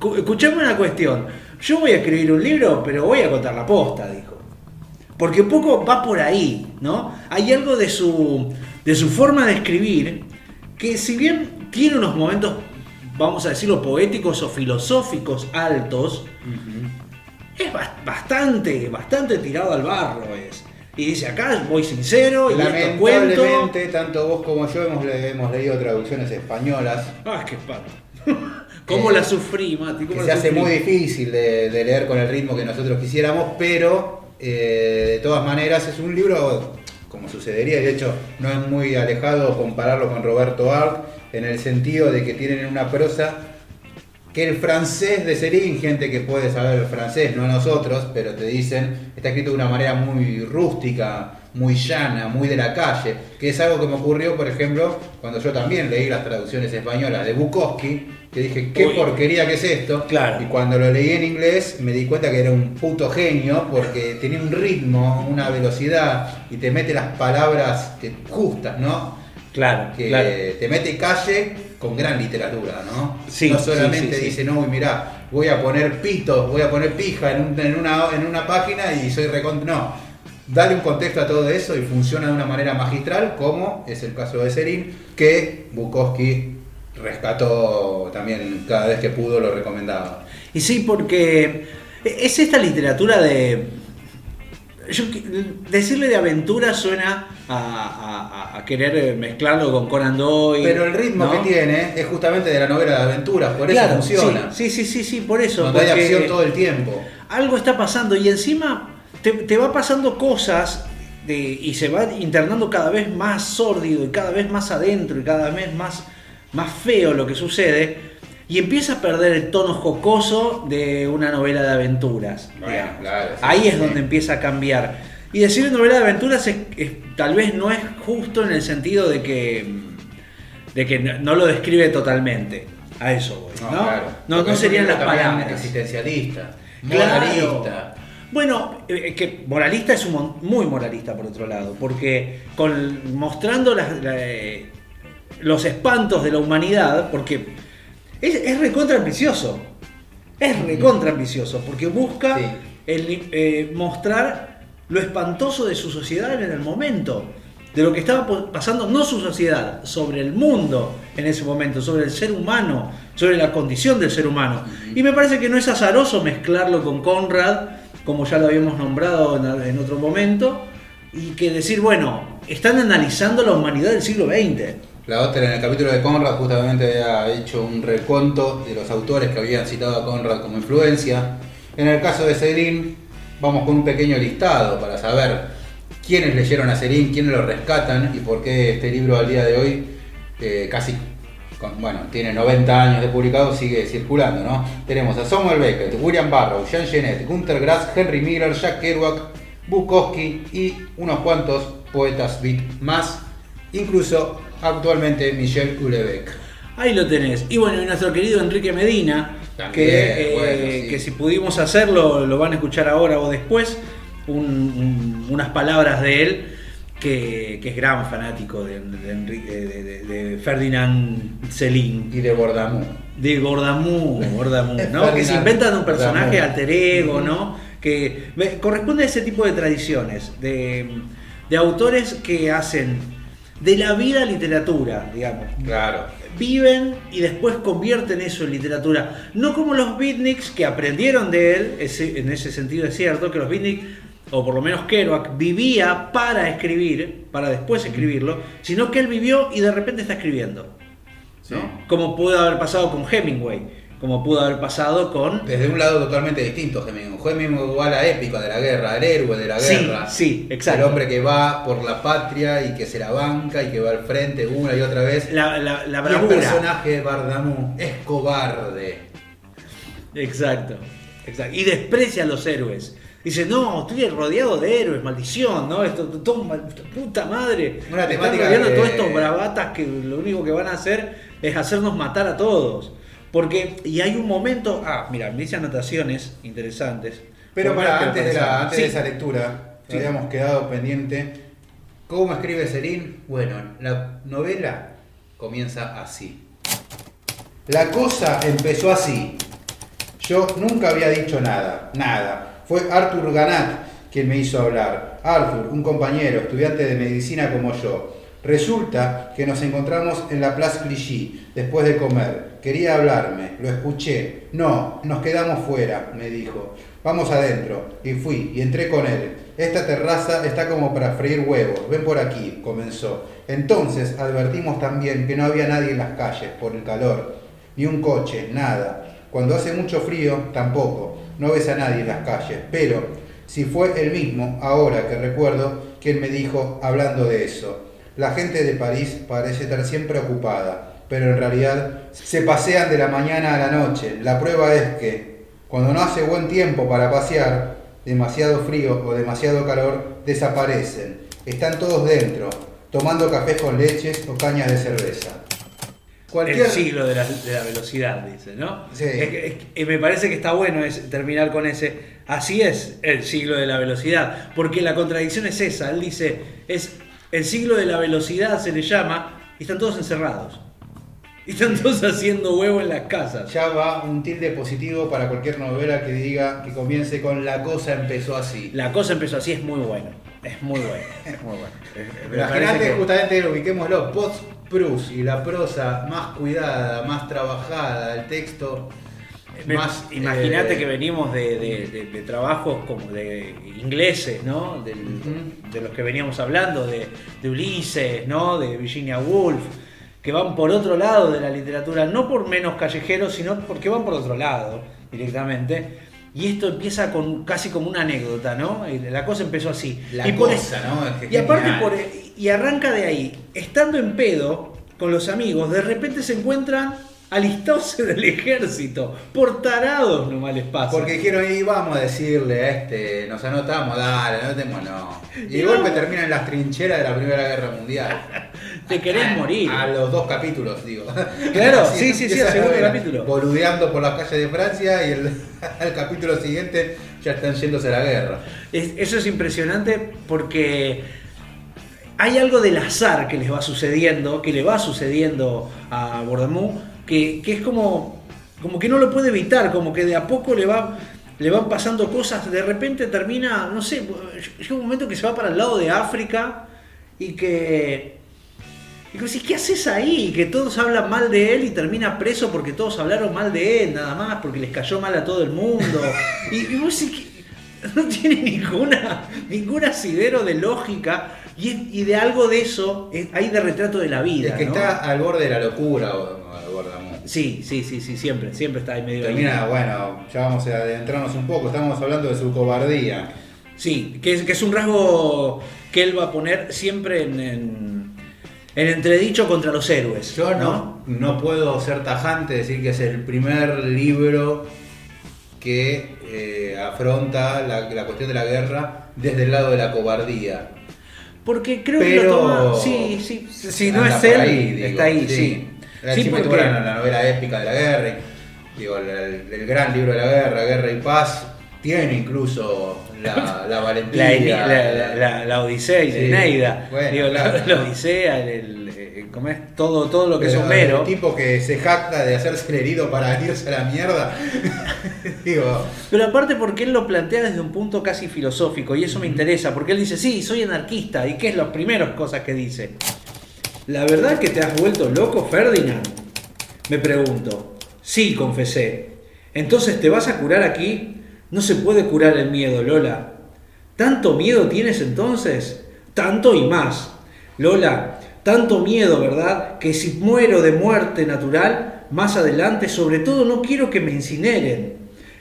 Cu- Escuchame una cuestión. Yo voy a escribir un libro, pero voy a contar la posta, dijo. Porque un poco va por ahí, ¿no? Hay algo de su, de su forma de escribir que si bien tiene unos momentos, vamos a decirlo, poéticos o filosóficos altos, es bas- bastante, bastante tirado al barro es. Y dice, acá voy sincero y esto cuento. Lamentablemente, tanto vos como yo hemos, hemos leído traducciones españolas. Ah, qué pato. [LAUGHS] ¿Cómo Eh, la sufrí, Mati? Que ¿Cómo se hace muy difícil de, de leer con el ritmo que nosotros quisiéramos, pero eh, de todas maneras es un libro, como sucedería, de hecho no es muy alejado compararlo con Roberto Arlt, en el sentido de que tienen una prosa que el francés de Serín, gente que puede saber el francés, no nosotros, pero te dicen, está escrito de una manera muy rústica, muy llana, muy de la calle, que es algo que me ocurrió, por ejemplo, cuando yo también leí las traducciones españolas de Bukowski, que dije, qué Uy. porquería que es esto, Claro. y cuando lo leí en inglés me di cuenta que era un puto genio, porque tenía un ritmo, una velocidad, y te mete las palabras que justas, ¿no? Claro, que claro. te mete calle con gran literatura, ¿no? Sí, no solamente sí, sí. dice, no, mirá, voy a poner pitos, voy a poner pija en, un- en una, en una página y soy recontra. No, dale un contexto a todo eso y funciona de una manera magistral, como es el caso de Serín, que Bukowski rescató también cada vez que pudo, lo recomendaba. Y sí, porque es esta literatura de. Yo, decirle de aventura suena a, a- a querer mezclarlo con Conan Doyle. Pero el ritmo ¿no? que tiene es justamente de la novela de aventuras, por eso Claro, funciona. Sí, sí, sí, sí, por eso. Donde hay porque acción todo el tiempo. Algo está pasando y encima te, te va pasando cosas de- y se va internando cada vez más sórdido y cada vez más adentro y cada vez más, más feo lo que sucede. Y empieza a perder el tono jocoso de una novela de aventuras. Bueno, digamos. claro, sí, Ahí es donde empieza a cambiar. Y decir novela de aventuras es- es- tal vez no es justo en el sentido de que, de que no, no lo describe totalmente. A eso voy. ¿no? claro. no, no serían las palabras. Existencialista, Claro. Bueno, eh, que moralista es un muy moralista por otro lado, porque con, mostrando las- la- eh, los espantos de la humanidad, porque es, es recontra ambicioso, es recontra ambicioso, porque busca Sí. el, eh, mostrar lo espantoso de su sociedad en el momento, de lo que estaba pasando, no su sociedad, sobre el mundo en ese momento, sobre el ser humano, sobre la condición del ser humano. Y me parece que no es azaroso mezclarlo con Conrad, como ya lo habíamos nombrado en, otro momento, y que decir, bueno, están analizando la humanidad del siglo XX. La otra en el capítulo de Conrad justamente había hecho un reconto de los autores que habían citado a Conrad como influencia. En el caso de Serín, vamos con un pequeño listado para saber quiénes leyeron a Serín, quiénes lo rescatan y por qué este libro al día de hoy, eh, casi, bueno, tiene 90 años de publicado, sigue circulando, ¿no? Tenemos a Samuel Beckett, William Barrow, Jean Genet, Gunter Grass, Henry Miller, Jack Kerouac, Bukowski y unos cuantos poetas beat más, incluso actualmente Michel Houellebecq. Ahí lo tenés. Y bueno, y nuestro querido Enrique Medina, También, que, eh, sí. que si pudimos hacerlo, lo van a escuchar ahora o después, un- un- unas palabras de él, que, que es gran fanático de, de Enrique- de- de- de Ferdinand Celín. Y de Bordamú. De Gordamú, Gordamú, [LAUGHS] ¿no? Que se inventan un personaje alter ego, ¿no? Que me- corresponde a ese tipo de tradiciones, de, de autores que hacen de la vida literatura, digamos. Claro. Viven y después convierten eso en literatura. No como los beatniks que aprendieron de él, ese- en ese sentido es cierto, que los beatniks, o por lo menos Kerouac, vivía para escribir, para después escribirlo, sino que él vivió y de repente está escribiendo. ¿no? Como pudo haber pasado con Hemingway. Como pudo haber pasado con... Desde un lado totalmente distinto, Hemingway. Hemingway va a la épica de la guerra, al héroe de la Sí, guerra. sí, exacto. El hombre que va por la patria y que se la banca y que va al frente una y otra vez. La, la, la Y el personaje de Bardamú es cobarde. Exacto, exacto. Y desprecia a los héroes. Dice, no, estoy rodeado de héroes, maldición, ¿no? Esto, todo, puta madre. Una Me están temática rodeando que- todos estos bravatas que lo único que van a hacer es hacernos matar a todos. Porque, y hay un momento, ah, mira, me dice anotaciones interesantes. Pero para, antes, de, la, antes Sí. de esa lectura, Sí. habíamos quedado pendiente. ¿Cómo escribe Serín? Bueno, la novela comienza así. La cosa empezó así. Yo nunca había dicho nada, nada. Fue Arthur Ganat quien me hizo hablar. Arthur, un compañero, estudiante de medicina como yo. Resulta que nos encontramos en la Place Clichy después de comer. Quería hablarme, lo escuché. No, nos quedamos fuera, me dijo. Vamos adentro. Y fui, y entré con él. Esta terraza está como para freír huevos. Ven por aquí, comenzó. Entonces advertimos también que no había nadie en las calles por el calor. Ni un coche, nada. Cuando hace mucho frío, tampoco. No ves a nadie en las calles. Pero, si fue el mismo, ahora que recuerdo, quien me dijo hablando de eso. La gente de París parece estar siempre ocupada, pero en realidad se pasean de la mañana a la noche. La prueba es que, cuando no hace buen tiempo para pasear, demasiado frío o demasiado calor, desaparecen. Están todos dentro, tomando café con leches o cañas de cerveza. El siglo de la, de la velocidad, dice, ¿no? Sí. Es es y me parece que está bueno es terminar con ese. Así es el siglo de la velocidad, porque la contradicción es esa. Él dice, es el siglo de la velocidad se le llama y están todos encerrados. Y están todos haciendo huevo en las casas. Ya va un tilde positivo para cualquier novela que diga que comience con la cosa empezó así. La cosa empezó así, es muy bueno. Es muy bueno. Es muy bueno. [LAUGHS] Imagínate que- justamente, ubiquémoslo, post prus y la prosa más cuidada, más trabajada, el texto más... Imagínate eh, que venimos de, de- de- de trabajos como de ingleses, ¿no? Del- De los que veníamos hablando, de, Ulises, ¿no? De Virginia Woolf, que van por otro lado de la literatura, no por menos callejeros, sino porque van por otro lado directamente. Y esto empieza con casi como una anécdota, ¿no? Y La cosa empezó así. La y por cosa, ¿no? Es que y aparte por, y arranca de ahí, estando en pedo con los amigos, de repente se encuentran alistados en el ejército, por tarados nomás les pasa. Porque dijeron, y vamos a decirle a este, nos anotamos, dale, anotemos, Y de Y golpe vamos. terminan en las trincheras de la Primera Guerra Mundial. [LAUGHS] Te querés morir. A los dos capítulos, digo. Claro, Así [LAUGHS] sí, sí, sí, al segundo capítulo. Boludeando por las calles de Francia y el, [LAUGHS] al capítulo siguiente ya están yéndose a la guerra. Es- eso es impresionante porque hay algo del azar que les va sucediendo, que le va sucediendo a Bordamú, que, que es como, como que no lo puede evitar, como que de a poco le va le van pasando cosas, de repente termina, no sé, llega un momento que se va para el lado de África y que... Y que ¿qué haces ahí? Que todos hablan mal de él y termina preso porque todos hablaron mal de él, nada más, porque les cayó mal a todo el mundo. [LAUGHS] Y, y vos decís [LAUGHS] no tiene ninguna, ningún asidero de lógica y, de algo de eso es- hay de retrato de la vida. Es que ¿no? está al borde de la locura, Bordamú. Sí, sí, sí, sí, siempre, siempre está ahí medio ahí. Termina, bueno, ya vamos a adentrarnos un poco, estamos hablando de su cobardía. Sí, que es, que es un rasgo que él va a poner siempre en, en, en entredicho contra los héroes. Yo no, no puedo ser tajante, decir que es el primer libro que eh, afronta la, la cuestión de la guerra desde el lado de la cobardía. Porque creo que lo toma. Sí, sí, si no es él, ahí, digo, está ahí, sí. La Sí, porque- Turan, la novela épica de la guerra, digo, el, el- el gran libro de la guerra, Guerra y Paz, tiene incluso la, la [LAUGHS] valentía. La, la, la- la- la Odisea y Sí, la Eneida. bueno, Digo, la- claro. la, Odisea, el, el- eh, ¿cómo es? Todo, todo lo que es Pero Homero. El tipo que se jacta de hacerse el herido para irse a la mierda. [LAUGHS] digo, Pero aparte porque él lo plantea desde un punto casi filosófico y eso me interesa, porque él dice, sí, soy anarquista, ¿y qué es las primeras cosas que dice? ¿La verdad que te has vuelto loco, Ferdinand? Me pregunto. Sí, confesé. Entonces, ¿te vas a curar aquí? No se puede curar el miedo, Lola. ¿Tanto miedo tienes entonces? Tanto y más. Lola, tanto miedo, ¿verdad? Que si muero de muerte natural, más adelante, sobre todo no quiero que me incineren.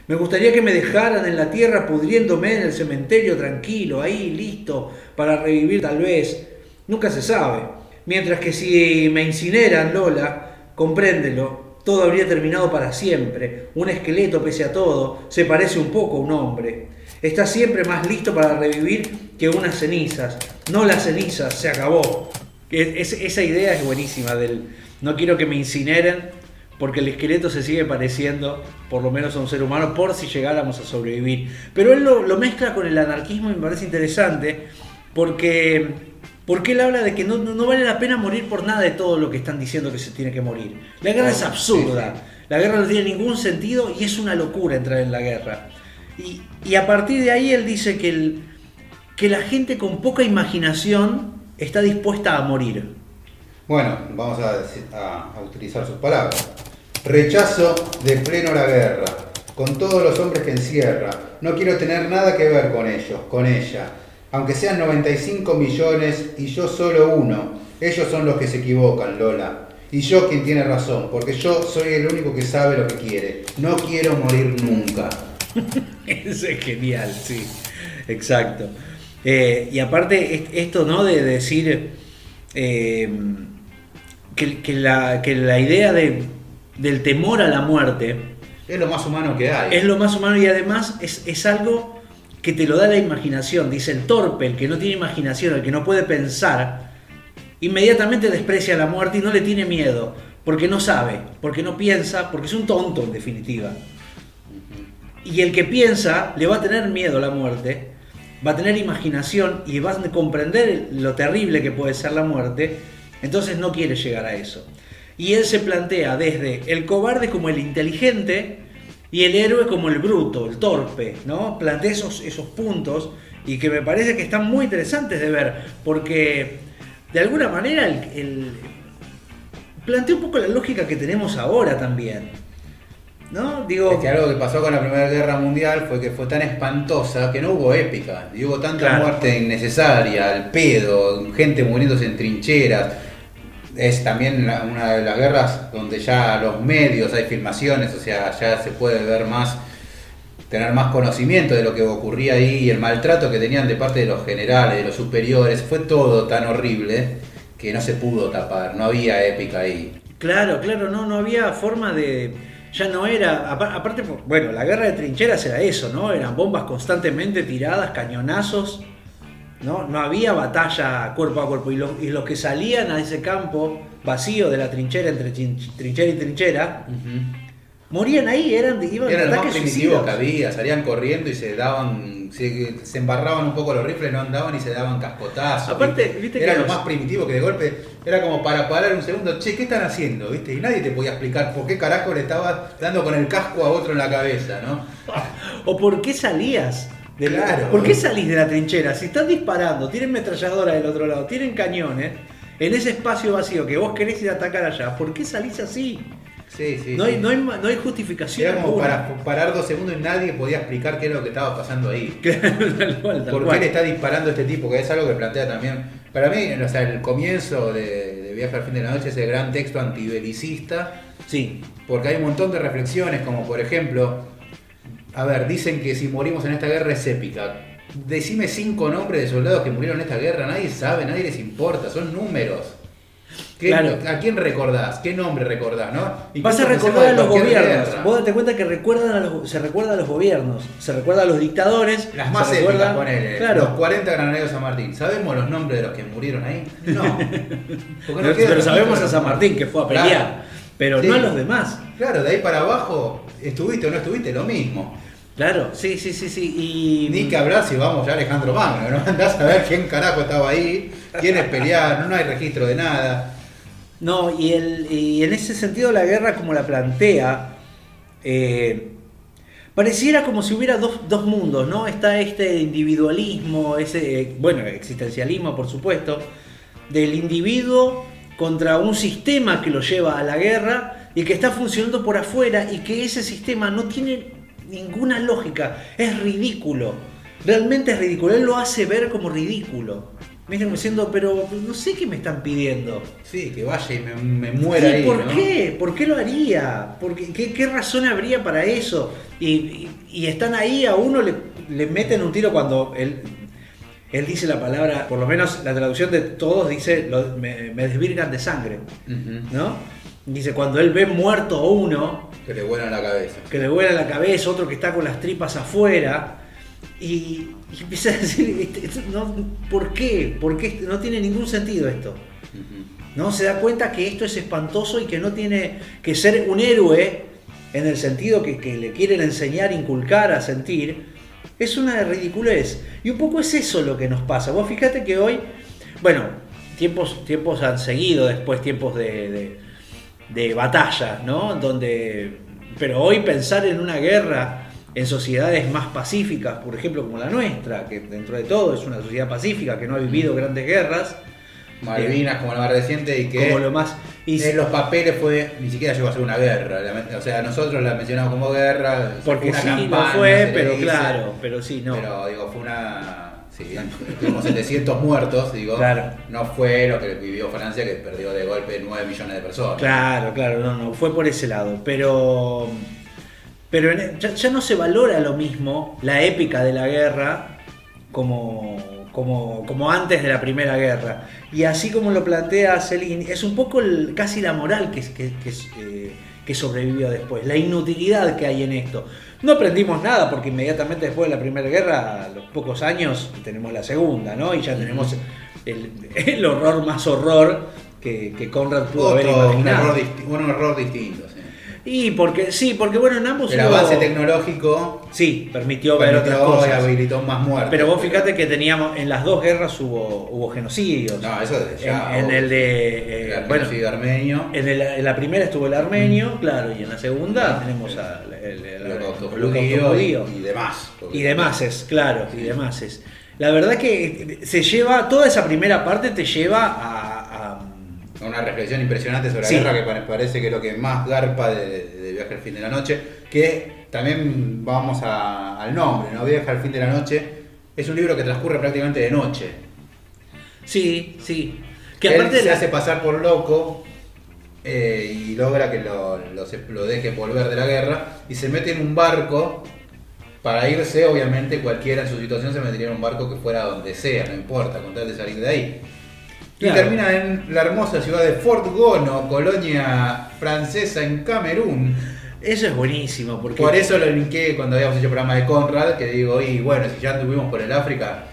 Me gustaría que me dejaran en la tierra pudriéndome en el cementerio tranquilo, ahí listo, para revivir tal vez. Nunca se sabe. Mientras que si me incineran, Lola, compréndelo, todo habría terminado para siempre. Un esqueleto, pese a todo, se parece un poco a un hombre. Está siempre más listo para revivir que unas cenizas. No las cenizas, se acabó. Es- esa idea es buenísima del no quiero que me incineren porque el esqueleto se sigue pareciendo por lo menos a un ser humano por si llegáramos a sobrevivir. Pero él lo, lo mezcla con el anarquismo y me parece interesante porque, porque él habla de que no, no- no vale la pena morir por nada de todo lo que están diciendo que se tiene que morir. La guerra es absurda, la guerra no tiene ningún sentido y es una locura entrar en la guerra. Y, y a partir de ahí él dice que, el- que la gente con poca imaginación está dispuesta a morir. Bueno, vamos a, decir- a- a utilizar sus palabras. Rechazo de pleno la guerra, con todos los hombres que encierra. No quiero tener nada que ver con ellos, con ella. Aunque sean 95 millones y yo solo uno. Ellos son los que se equivocan, Lola. Y yo quien tiene razón, porque yo soy el único que sabe lo que quiere. No quiero morir nunca. [LAUGHS] Eso es genial, sí. Exacto. Eh, y aparte, es- esto, ¿no? De decir eh, que, que la, que la idea de- del temor a la muerte Es lo más humano que hay. es lo más humano y además es, es algo que te lo da la imaginación. Dice el torpe, el que no tiene imaginación, el que no puede pensar, inmediatamente desprecia la muerte y no le tiene miedo, porque no sabe, porque no piensa, porque es un tonto en definitiva. Y el que piensa le va a tener miedo a la muerte, va a tener imaginación y va a comprender lo terrible que puede ser la muerte, entonces no quiere llegar a eso. Y él se plantea desde el cobarde como el inteligente y el héroe como el bruto, el torpe, ¿no? Plantea esos, esos puntos y que me parece que están muy interesantes de ver, porque de alguna manera el, plantea un poco la lógica que tenemos ahora también. ¿No? Digo, Es que algo que pasó con la Primera Guerra Mundial fue que fue tan espantosa que no hubo épica. Y hubo tanta Claro. muerte innecesaria, al pedo, gente muriéndose en trincheras. Es también la- una de las guerras donde ya los medios, hay filmaciones, o sea, ya se puede ver más, tener más conocimiento de lo que ocurría ahí y el maltrato que tenían de parte de los generales, de los superiores. Fue todo tan horrible que no se pudo tapar, no había épica ahí. Claro, claro, no, no había forma de. Ya no era. apa- Aparte, bueno, la guerra de trincheras era eso, ¿no? Eran bombas constantemente tiradas, cañonazos. ¿no? No había batalla cuerpo a cuerpo. Y, los- y los que salían a ese campo vacío de la trinchera entre trinchera y trinchera, morían ahí, eran, iban Era lo más primitivo suicidas. que había, salían corriendo y se daban, se, se embarraban un poco los rifles, no andaban y se daban cascotazos. Aparte, viste era que lo los- más primitivo que de golpe era como para parar un segundo, che, ¿qué están haciendo? ¿Viste? Y nadie te podía explicar por qué carajo le estaba dando con el casco a otro en la cabeza, ¿no? [LAUGHS] ¿O por qué salías? de la- Claro. ¿Por qué salís de la trinchera? Si están disparando, tienen metralladora del otro lado, tienen cañones, en ese espacio vacío que vos querés ir a atacar allá, ¿por qué salís así? Sí, sí. No hay, sí. no hay, no hay justificación. Era como para parar dos segundos y nadie podía explicar qué era lo que estaba pasando ahí. [LAUGHS] Tal cual, tal ¿Por qué le está disparando este tipo? Que es algo que plantea también. Para mí, o sea, el comienzo de, de Viaje al fin de la noche es el gran texto antibelicista. Sí, Porque hay un montón de reflexiones, como por ejemplo, a ver, dicen que si morimos en esta guerra es épica. Decime cinco nombres de soldados que murieron en esta guerra, nadie sabe, nadie les importa, son números. ¿Qué- Claro. ¿A quién recordás? ¿Qué nombre recordás? ¿no? Vas a recordar a los gobiernos. guerra. Vos date cuenta que recuerdan a los, se recuerda a los gobiernos, se recuerda a los dictadores. Las más épicas, ponele. Claro. Los 40 granaderos de San Martín. ¿Sabemos los nombres de los que murieron ahí? No. [LAUGHS] Porque pero, pero sabemos a San Martín que fue a Claro. pelear, pero Sí. no a los demás. Claro, de ahí para abajo, estuviste o no estuviste, lo mismo. Claro, sí, sí, sí, sí. Y Ni que hablar si vamos ya a Alejandro Magno, ¿no? [LAUGHS] Andás a ver quién carajo estaba ahí, quiénes pelearon, no hay registro de nada. No, y, el, y en ese sentido la guerra como la plantea, eh, pareciera como si hubiera dos, dos mundos, ¿no? Está este individualismo, ese, bueno, existencialismo por supuesto, del individuo contra un sistema que lo lleva a la guerra y que está funcionando por afuera y que ese sistema no tiene ninguna lógica, es ridículo, realmente es ridículo, él lo hace ver como ridículo. Viste, como diciendo, pero no sé qué me están pidiendo. Sí, que vaya y me, me muera Sí, ahí. ¿Por ¿no? qué? ¿Por qué lo haría? ¿Por qué, qué, qué razón habría para eso? Y, y- y están ahí, a uno le, le meten un tiro cuando él, él dice la palabra, por lo menos la traducción de todos dice, lo- me, me desvirgan de sangre. ¿no? Dice, cuando él ve muerto a uno, Que le vuelan la cabeza. que le vuela la cabeza, otro que está con las tripas afuera, y, y empieza a decir, "Este- no, ¿por qué? ¿Por qué? No tiene ningún sentido esto. ¿no? Se da cuenta que esto es espantoso y que no tiene que ser un héroe en el sentido que, que le quieren enseñar, inculcar a sentir, es una ridiculez. Y un poco es eso lo que nos pasa. Vos fíjate que hoy, bueno, tiempos, tiempos han seguido después, tiempos de, de, de batalla, ¿no? Donde, pero hoy pensar en una guerra en sociedades más pacíficas, por ejemplo como la nuestra, que dentro de todo es una sociedad pacífica, que no ha vivido grandes guerras, Malvinas como la más reciente y que como lo más... y- en los papeles fue ni siquiera llegó a ser una guerra. la- O sea, nosotros la mencionamos como guerra. Porque sí, una lo campaña, se fue, pero dice, claro, pero sí, no. Pero digo, fue una. Sí, tuvimos 700 muertos, digo. Claro. No fue lo que vivió Francia, que perdió de golpe 9 millones de personas. Claro, claro, no, no, fue por ese lado. Pero, pero en- ya, ya no se valora lo mismo la épica de la guerra como, como, como antes de la Primera Guerra. Y así como lo plantea Celine, es un poco el- casi la moral que, que, que, eh, que sobrevivió después, la inutilidad que hay en esto. No aprendimos nada porque inmediatamente después de la Primera Guerra, a los pocos años, tenemos la Segunda, ¿no? Y ya tenemos el, el horror más horror que, que Conrad pudo haber un imaginado. error, un error distinto. Sí. Y porque, sí, porque bueno, en ambos El hubo- avance tecnológico Sí, permitió ver otras cosas. habilitó más muertes. Pero vos fíjate que teníamos, en las dos guerras hubo, hubo genocidios. No, eso ya. en, el de. eh, El bueno, genocidio armenio. en, el- en la primera estuvo el armenio, claro, y en la segunda tenemos al el, el- judío y, demás. Y demás es, claro, y demás es. La verdad que se lleva, toda esa primera parte te lleva a. a- Una reflexión impresionante sobre Sí. la guerra que pare- parece que es lo que más garpa de, de Viaje al fin de la noche. Que también vamos a- al nombre, ¿no? Viaje al fin de la noche. Es un libro que transcurre prácticamente de noche. sí, sí. Que Él aparte se la- hace pasar por loco eh, y logra que lo, lo, lo deje volver de la guerra y se mete en un barco para irse, obviamente cualquiera en su situación se metería en un barco que fuera donde sea, no importa, con tal de salir de ahí. Y Claro. termina en la hermosa ciudad de Fort Gono, colonia francesa en Camerún. Eso es buenísimo, porque. Por eso lo linké cuando habíamos hecho el programa de Conrad, que digo, y bueno, si ya anduvimos por el África,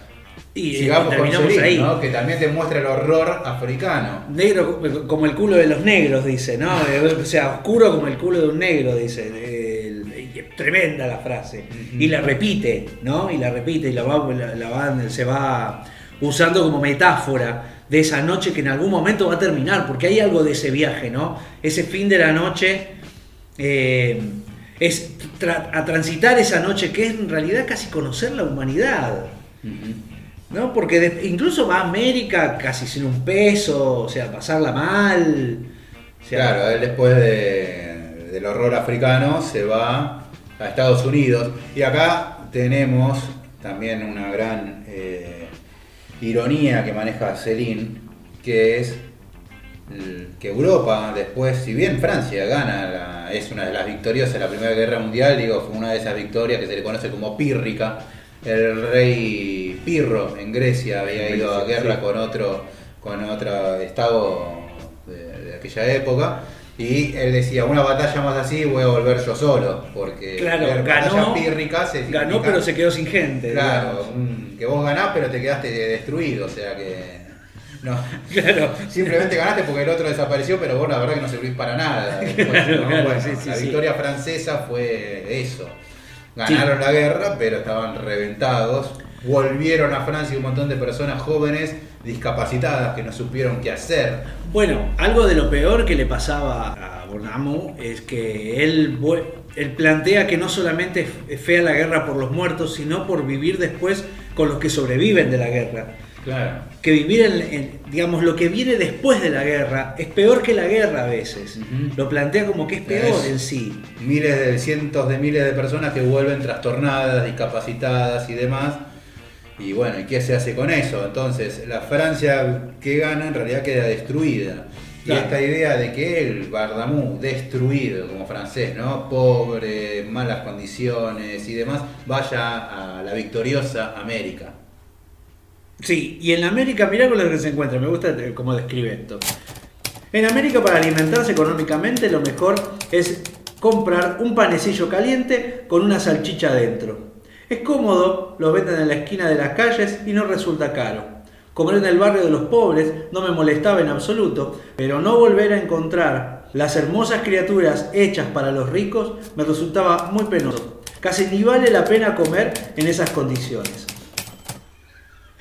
y, sigamos y con Celine, ahí. ¿no? que también te muestra el horror africano. Negro como el culo de los negros, dice, ¿no? [LAUGHS] O sea, oscuro como el culo de un negro, dice. Tremenda la frase. Y la repite, ¿no? Y la repite y la va, la, la va- se va usando como metáfora de esa noche que en algún momento va a terminar, porque hay algo de ese viaje, ¿no? Ese fin de la noche eh, es tra- a transitar esa noche que es en realidad casi conocer la humanidad. ¿No? Porque de- incluso va a América casi sin un peso, o sea, pasarla mal. o sea, Claro, él después de- del horror africano se va a Estados Unidos. Y acá tenemos también una gran eh, ironía que maneja Celine, que es l- que Europa después, si bien Francia gana, la- es una de las victoriosas de la Primera Guerra Mundial, digo, fue una de esas victorias que se le conoce como pírrica. El rey Pirro en Grecia había ido a guerra con otro, con otro estado de, de aquella época. Y él decía, una batalla más así voy a volver yo solo, porque Claro, ganó, pírricas se ganó pero se quedó sin gente. Claro, digamos. que vos ganás pero te quedaste destruido, o sea que... No, [LAUGHS] Claro. simplemente ganaste porque el otro desapareció, pero vos la verdad que no servís para nada. [LAUGHS] después, Claro, ¿no? claro, Bueno, sí, sí, la sí. victoria francesa fue eso. Ganaron la guerra, pero estaban reventados. Volvieron a Francia un montón de personas jóvenes, discapacitadas, que no supieron qué hacer. Bueno, algo de lo peor que le pasaba a Bonamo es que él, él plantea que no solamente es fea la guerra por los muertos, sino por vivir después con los que sobreviven de la guerra. Claro. Que vivir en, en, digamos, lo que viene después de la guerra es peor que la guerra a veces. Ujú. Lo plantea como que es peor Es- en sí. Miles de cientos de miles de personas que vuelven trastornadas, discapacitadas y demás. Y bueno, ¿y qué se hace con eso? Entonces, la Francia que gana en realidad queda destruida. Y esta idea de que el Bardamú, destruido como francés, ¿no? Pobre, malas condiciones y demás, vaya a la victoriosa América. Sí, y en América, mirá con lo que se encuentra, me gusta cómo describe esto. En América para alimentarse económicamente lo mejor es comprar un panecillo caliente con una salchicha adentro. Es cómodo, los venden en la esquina de las calles y no resulta caro. Comer en el barrio de los pobres no me molestaba en absoluto, pero no volver a encontrar las hermosas criaturas hechas para los ricos me resultaba muy penoso. Casi ni vale la pena comer en esas condiciones.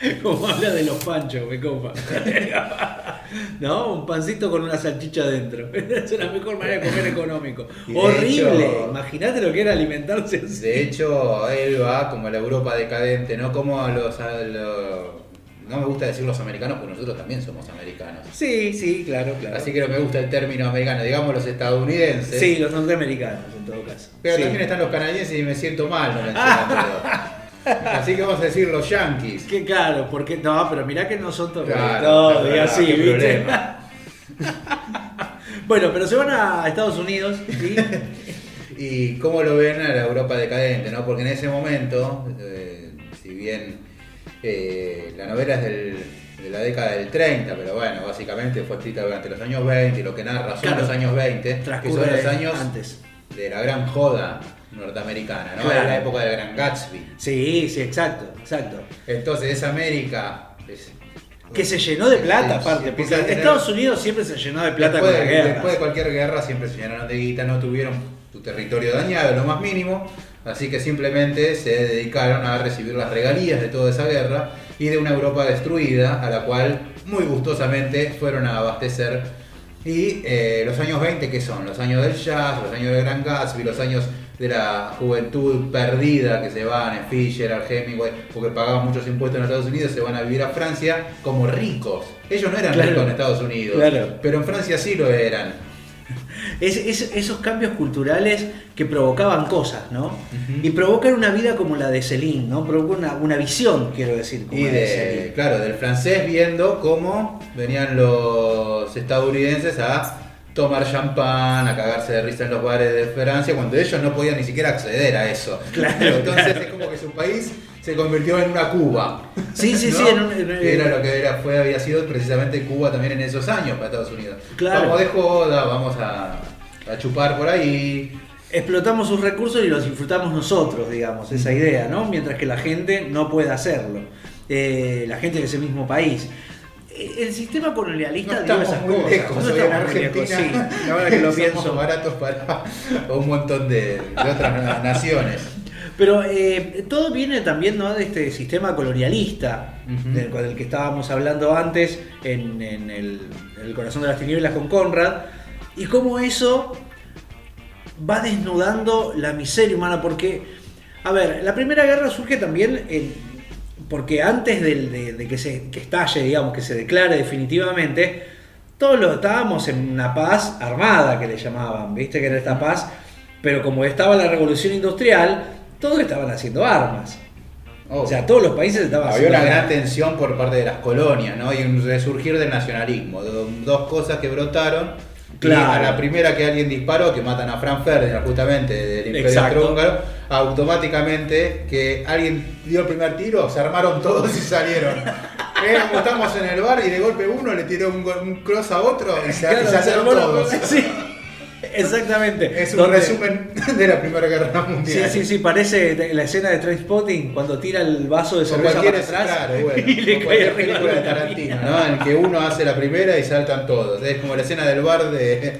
[LAUGHS] Como habla de los panchos, me copa. [LAUGHS] [LAUGHS] ¿No? Un pancito con una salchicha adentro. [LAUGHS] Es la mejor manera de comer económico. Horrible. Imagínate lo que era alimentarse así. De hecho, él va como a la Europa decadente, ¿no? Como a los, los- No me gusta decir los americanos, porque nosotros también somos americanos. Sí, sí, claro, claro. Así que no me gusta el término americano, digamos los estadounidenses. Sí, los norteamericanos en todo caso. Pero Sí. también están los canadienses y me siento mal no. [LAUGHS] [LAUGHS] Así que vamos a decir los yankees. Que claro, porque no, pero mirá que no son todos Claro, verdad, así, ¿viste? [LAUGHS] bueno, pero se van a Estados Unidos y [LAUGHS] Y cómo lo ven a la Europa decadente, ¿no? Porque en ese momento, eh, si bien eh, la novela es del- de la década del 30, pero bueno, básicamente fue escrita durante los años 20 y lo que narra son Claro. los años 20, que son los años antes. de la gran joda norteamericana, ¿no? Claro. De la época del Gran Gatsby. Sí, sí, exacto, exacto. Entonces esa América... es- Que se llenó de plata, aparte, porque tener- Estados Unidos siempre se llenó de plata después, con la de, guerra. después de cualquier guerra siempre se llenaron de guita, no tuvieron su territorio dañado, lo más mínimo, así que simplemente se dedicaron a recibir las regalías de toda esa guerra y de una Europa destruida a la cual muy gustosamente fueron a abastecer. Y eh, los años 20, ¿qué son? Los años del jazz, los años del Gran Gatsby, los años de la juventud perdida que se van en Fisher, al Hemingway, porque pagaban muchos impuestos en Estados Unidos, se van a vivir a Francia como ricos. Ellos no eran Claro. ricos en Estados Unidos, Claro. pero en Francia sí lo eran. Es, es- esos cambios culturales que provocaban cosas, ¿no? Y provocan una vida como la de Celine, ¿no? Provocan una, una visión, quiero decir, como Y la de de, Celine. claro, del francés viendo cómo venían los estadounidenses a tomar champán, a cagarse de risa en los bares de Francia, cuando ellos no podían ni siquiera acceder a eso. Claro, Entonces claro. es como que su país se convirtió en una Cuba. Sí, sí, ¿no? sí, en un- en- Que era lo que era, fue, había sido precisamente Cuba también en esos años para Estados Unidos. Claro. Vamos de joda, vamos a, a chupar por ahí. Explotamos sus recursos y los disfrutamos nosotros, digamos, esa idea, ¿no? Mientras que la gente no puede hacerlo. Eh, la gente de ese mismo país. Eh, El sistema colonialista No esas muy cosas. lejos No en Argentina. sí. Ahora [LAUGHS] que lo pienso. baratos para un montón de, de otras na- naciones. Pero eh, todo viene también ¿no? de este sistema colonialista Ujú. del, con el que estábamos hablando antes en, en el, en el corazón de las tinieblas con Conrad y cómo eso va desnudando la miseria humana porque, a ver, la primera guerra surge también en- porque antes del- de, de que se que estalle, digamos, que se declare definitivamente, todos lo estábamos en una paz armada que le llamaban, viste que era esta paz, pero como estaba la revolución industrial, todos estaban haciendo armas. Oh. O sea, todos los países estaban Había haciendo una gran armas. tensión por parte de las colonias, ¿no? Y un resurgir del nacionalismo. Do- Dos cosas que brotaron. Y Claro. a la primera que alguien disparó, que matan a Frank Ferdinand, justamente del Imperio. Austrohúngaro, automáticamente que alguien dio el primer tiro, se armaron todos y salieron. [LAUGHS] Éramos, estamos en el bar y de golpe uno le tiró un, un cross a otro y se, Claro, y se se salieron armó la- todos. [LAUGHS] Sí, exactamente. Es un Donde- resumen de la Primera Guerra Sí, Mundial. sí, sí, parece la escena de Trainspotting cuando tira el vaso de cerveza para atrás claro, [LAUGHS] bueno, y le cae arriba película de la Tarantino. ¿no? En que uno hace la primera y saltan todos. Es como la escena del bar de,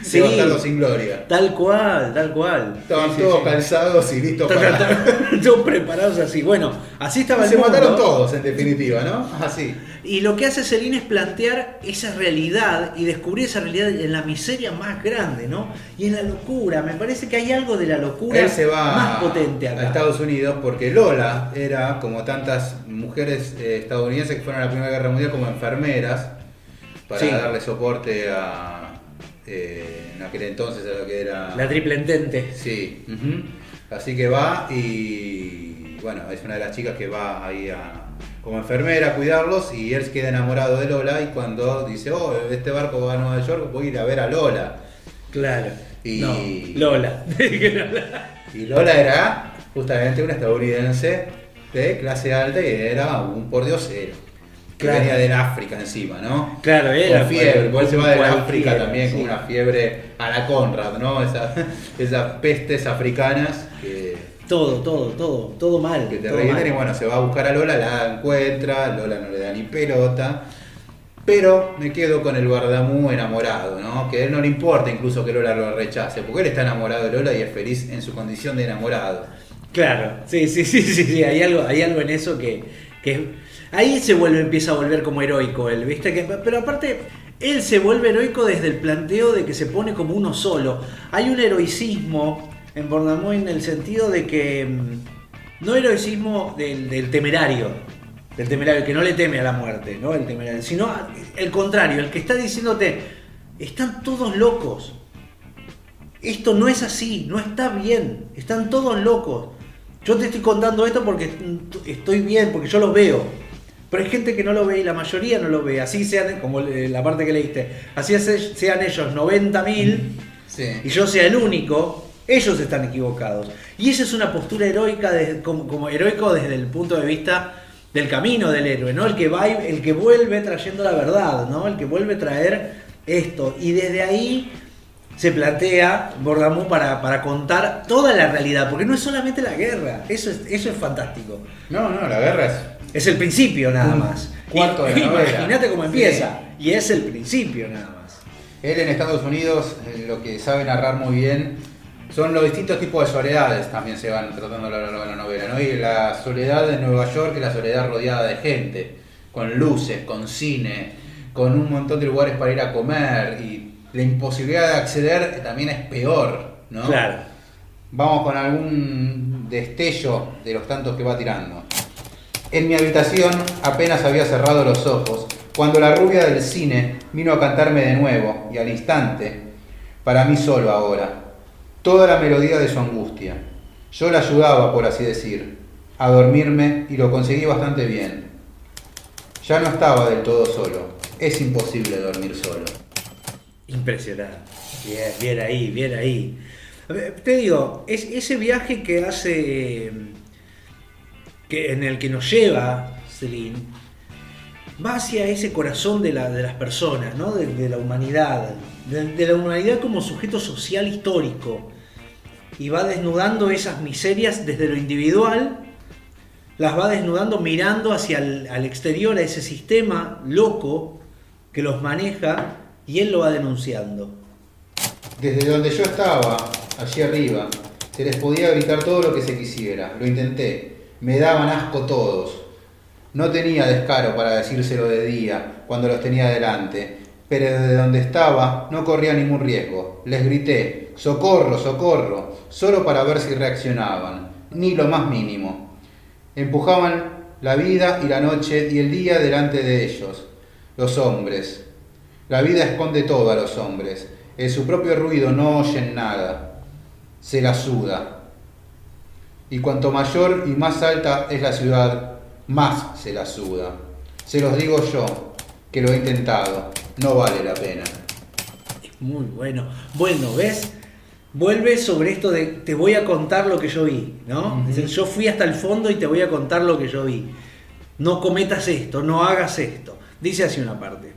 [LAUGHS] Sí. sin Gloria. Tal cual, tal cual. Estaban Sí, todos sí. calzados y listos para... [LAUGHS] todos- preparados así. Bueno, así estaba el Se mundo. mataron todos, en definitiva, ¿no? Así. Y lo que hace Celine es plantear esa realidad y descubrir esa realidad en la miseria más grande, ¿no? Y en la locura. Me parece que hay algo de la locura Él se va más potente a acá. Estados Unidos porque Lola era, como tantas mujeres eh, estadounidenses que fueron a la Primera Guerra Mundial, como enfermeras para Sí. darle soporte a, eh, en aquel entonces, a lo que era... La triple entente. Sí. Así que va y, bueno, es una de las chicas que va ahí a, como enfermera a cuidarlos y él queda enamorado de Lola y cuando dice, oh, este barco va a Nueva York, voy a ir a ver a Lola. Claro. Y, No, Lola. [LAUGHS] y Lola era justamente una estadounidense de clase alta y era un pordiosero. Que Claro. venía del África encima, ¿no? Claro, era Con fiebre, igual se va del África también con una fiebre a la Conrad, ¿no? Esa- [LAUGHS] esas pestes africanas que, Todo, todo, todo, todo mal. que te mal. y bueno, se va a buscar a Lola, la encuentra, Lola no le da ni pelota. Pero me quedo con el Bardamú enamorado, ¿no? Que a él no le importa incluso que Lola lo rechace, porque él está enamorado de Lola y es feliz en su condición de enamorado. Claro, sí, sí, sí, sí, sí, hay algo, hay algo en eso que, que ahí se vuelve, empieza a volver como heroico él, ¿viste? Que, pero aparte, él se vuelve heroico desde el planteo de que se pone como uno solo. Hay un heroicismo en Bordamoy en el sentido de que mm, no heroicismo del, del temerario, del temerario que no le teme a la muerte, ¿no? El temerario, sino el contrario, el que está diciéndote, están todos locos. Esto no es así, no está bien, están todos locos. Yo te estoy contando esto porque estoy bien, porque yo lo veo. Pero hay gente que no lo ve y la mayoría no lo ve. Así sean, como la parte que leíste, así se- sean ellos 90.000 Sí. y yo sea el único, ellos están equivocados. Y esa es una postura heroica, como, como heroico desde el punto de vista del camino del héroe, ¿no? El que va, y- el que vuelve trayendo la verdad, ¿no? El que vuelve a traer esto. Y desde ahí se plantea Bordamú para, para contar toda la realidad, porque no es solamente la guerra, eso es, eso es fantástico. No, no, la guerra es Es el principio nada más. cuarto de la novela. Imagínate cómo empieza. Y es el principio nada más. Él en Estados Unidos eh, lo que sabe narrar muy bien son los distintos tipos de soledades también se van tratando a lo largo de la novela, ¿no? Y la soledad de Nueva York es la soledad rodeada de gente, con luces, con cine, con un montón de lugares para ir a comer y la imposibilidad de acceder también es peor, ¿no? Claro. Vamos con algún destello de los tantos que va tirando. En mi habitación apenas había cerrado los ojos cuando la rubia del cine vino a cantarme de nuevo y al instante, para mí solo ahora, toda la melodía de su angustia. Yo la ayudaba, por así decir, a dormirme y lo conseguí bastante bien. Ya no estaba del todo solo. Es imposible dormir solo. Impresionante. Bien, bien ahí, bien ahí. Te digo, es ese viaje que hace. Que, en el que nos lleva Celine, va hacia ese corazón de, de las personas, ¿no? de, la humanidad, de, de la humanidad como sujeto social histórico. Y va desnudando esas miserias desde lo individual, las va desnudando mirando hacia el al exterior, a ese sistema loco que los maneja y él lo va denunciando. Desde donde yo estaba, allí arriba, se les podía gritar todo lo que se quisiera. Lo intenté. Me daban asco todos. No tenía descaro para decírselo de día, cuando los tenía delante, pero desde donde estaba no corría ningún riesgo. Les grité, socorro, socorro, solo para ver si reaccionaban, ni lo más mínimo. Empujaban la vida y la noche y el día delante de ellos, los hombres. La vida esconde todo a los hombres. En su propio ruido no oyen nada. Se la suda. Y cuanto mayor y más alta es la ciudad, más se la suda. Se los digo yo, que lo he intentado. No vale la pena. Muy bueno. Bueno, ¿ves? Vuelve sobre esto de te voy a contar lo que yo vi, ¿no? Es decir, yo fui hasta el fondo y te voy a contar lo que yo vi. No cometas esto, no hagas esto. Dice así una parte.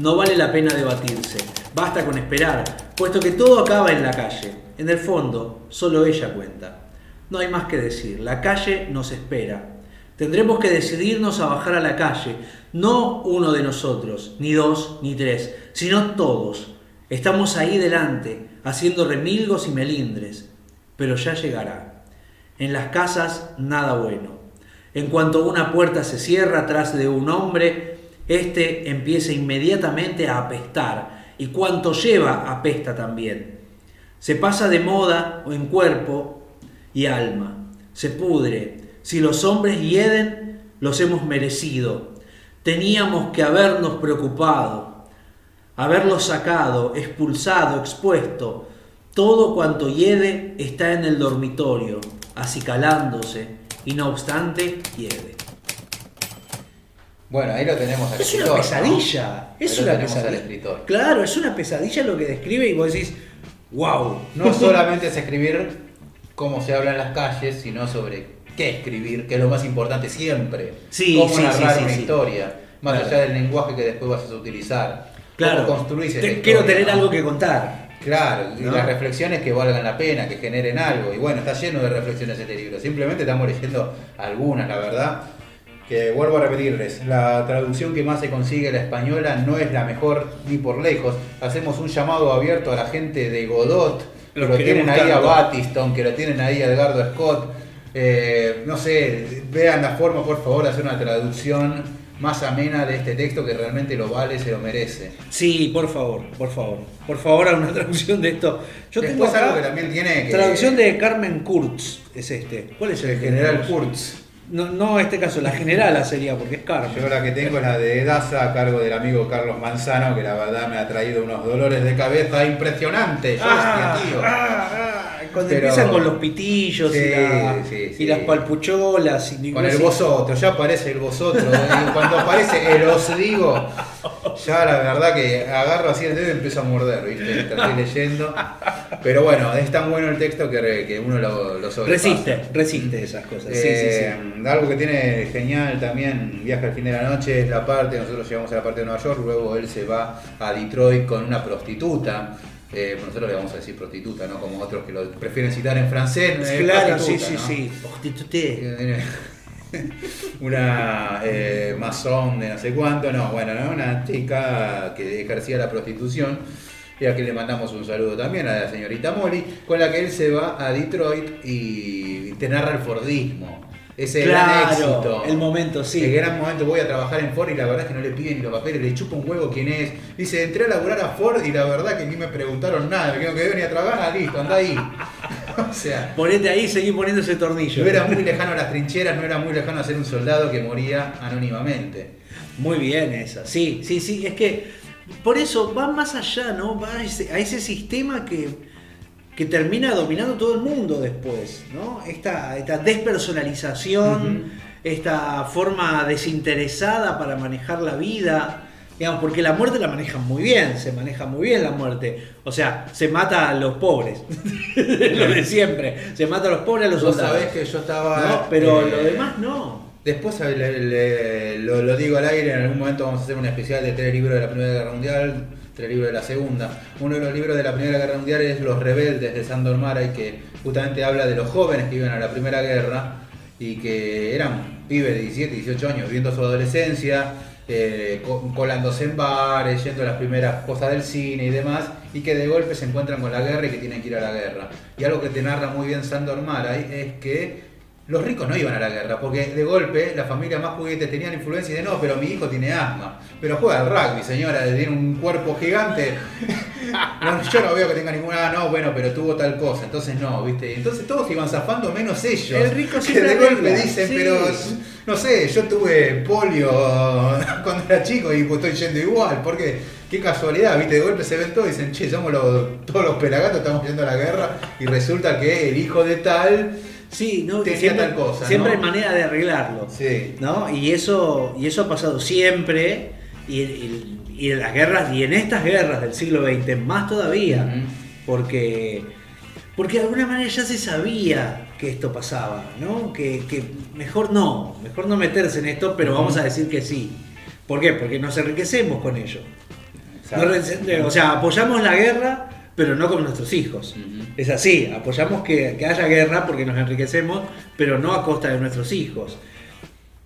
No vale la pena debatirse, basta con esperar, puesto que todo acaba en la calle. En el fondo, solo ella cuenta. No hay más que decir, la calle nos espera. Tendremos que decidirnos a bajar a la calle, no uno de nosotros, ni dos, ni tres, sino todos. Estamos ahí delante, haciendo remilgos y melindres, pero ya llegará. En las casas, nada bueno. En cuanto una puerta se cierra tras de un hombre, éste empieza inmediatamente a apestar, y cuanto lleva apesta también. Se pasa de moda o en cuerpo y alma. Se pudre. Si los hombres hieden, los hemos merecido. Teníamos que habernos preocupado, haberlos sacado, expulsado, expuesto. Todo cuanto hiede está en el dormitorio, acicalándose, y no obstante hiede. Bueno, ahí lo tenemos al Es una escritor, ¿no? pesadilla, Ahí es lo una pesadilla. Claro, es una pesadilla lo que describe y vos decís, wow. No [LAUGHS] solamente es escribir cómo se habla en las calles, sino sobre qué escribir, que es lo más importante siempre. Sí, cómo sí, narrar sí, una historia, más Claro. allá del lenguaje que después vas a utilizar. Claro, Cómo construís esa te- historia, quiero tener ¿no? algo que contar. Claro, y ¿No? las reflexiones que valgan la pena, que generen algo. Y bueno, está lleno de reflexiones este libro. Simplemente estamos leyendo algunas, la verdad. Que vuelvo a repetirles, la traducción que más se consigue la española no es la mejor ni por lejos. Hacemos un llamado abierto a la gente de Godot, que lo tienen ahí a tanto. Battiston, que lo tienen ahí a Edgardo Scott. Eh, no sé, vean la forma, por favor, de hacer una traducción más amena de este texto que realmente lo vale, se lo merece. Sí, por favor, por favor. Por favor, haga una [LAUGHS] traducción de esto. Yo tengo acá algo que también tiene que... traducción de Carmen Kurtz, es este. ¿Cuál es el, El general? Kurtz. No, no, este caso, la generala sería, porque es Carmen. Yo la que tengo es la de Daza a cargo del amigo Carlos Manzano, que la verdad me ha traído unos dolores de cabeza impresionantes. Ah, Hostia, tío. ah, ah, cuando Pero- empiezan con los pitillos y, Sí, la- sí, y sí. las palpucholas. Y Con el vosotros, ya aparece el vosotros. y cuando aparece el os digo, ya la verdad que agarro así el dedo y empiezo a morder, ¿viste? Estoy leyendo. Pero bueno, es tan bueno el texto que, re- que uno lo, lo sobrepasa. Resiste, resiste esas cosas. Sí, sí, Eh, sí. Algo que tiene genial también, viaje al fin de la noche, es la parte, nosotros llegamos a la parte de Nueva York, luego él se va a Detroit con una prostituta. Eh, nosotros le vamos a decir prostituta, ¿no? Como otros que lo prefieren citar en francés. es Claro, sí, sí, ¿no? sí. Prostituté. [LAUGHS] una eh, masón de no sé cuánto, no, bueno, ¿no? una chica que ejercía la prostitución y a quien le mandamos un saludo también a la señorita Molly, con la que él se va a Detroit y te narra el Fordismo. Ese gran Claro, éxito. el momento, sí. El gran momento, voy a trabajar en Ford y la verdad es que no le piden ni los papeles, le chupa un huevo quién es. Dice, entré a laburar a Ford y la verdad que ni me preguntaron nada, me quedo que venir a trabajar, ah, listo, anda ahí. [LAUGHS] o sea, Ponete ahí y seguí poniendo ese tornillo. no era muy lejano a las trincheras, no era muy lejano a ser un soldado que moría anónimamente. Muy bien esa, sí, sí, sí, es que por eso va más allá, ¿no? Va a ese, a ese sistema que, que termina dominando todo el mundo después, ¿no? Esta, esta despersonalización, esta forma desinteresada para manejar la vida, digamos, porque la muerte la manejan muy bien, se maneja muy bien la muerte, o sea, se mata a los pobres, [LAUGHS] lo de siempre, se mata a los pobres, a los Vos soldados. sabés que yo estaba. No, pero eh, lo demás no. Después le- le- lo, lo digo al aire, en algún momento vamos a hacer un especial de tres libros de la Primera Guerra Mundial, tres libros de la Segunda. Uno de los libros de la Primera Guerra Mundial es Los Rebeldes de Sandor Maray, que justamente habla de los jóvenes que iban a la Primera Guerra y que eran pibes de 17, 18 años, viviendo su adolescencia, eh, co- colándose en bares, yendo a las primeras cosas del cine y demás, y que de golpe se encuentran con la guerra y que tienen que ir a la guerra. Y algo que te narra muy bien Sandor Maray es que los ricos no iban a la guerra, porque de golpe las familias más juguetes tenían influencia y de no, pero mi hijo tiene asma, pero juega al rugby, señora, tiene un cuerpo gigante. [LAUGHS] No, yo no veo que tenga ninguna, ah, no, bueno, pero tuvo tal cosa, entonces no, ¿viste? Entonces todos iban zafando menos ellos. El rico que siempre de golpe arregla, dicen, sí. pero no sé, yo tuve polio [LAUGHS] cuando era chico y pues estoy yendo igual, porque qué casualidad, ¿viste? De golpe se ven todos y dicen, che, somos los, todos los pelagatos, estamos yendo a la guerra y resulta que el hijo de tal Sí, no, tenía siempre, tal cosa. siempre ¿no? hay manera de arreglarlo. Sí. ¿no? Y eso, y eso ha pasado siempre, y, y- y en las guerras, y en estas guerras del siglo XX, más todavía, porque, porque de alguna manera ya se sabía que esto pasaba, ¿no? Que, que mejor no, mejor no meterse en esto, pero vamos a decir que sí. ¿Por qué? Porque nos enriquecemos con ello. O sea, apoyamos la guerra, pero no con nuestros hijos. Ujú. Es así, apoyamos que, que haya guerra porque nos enriquecemos, pero no a costa de nuestros hijos.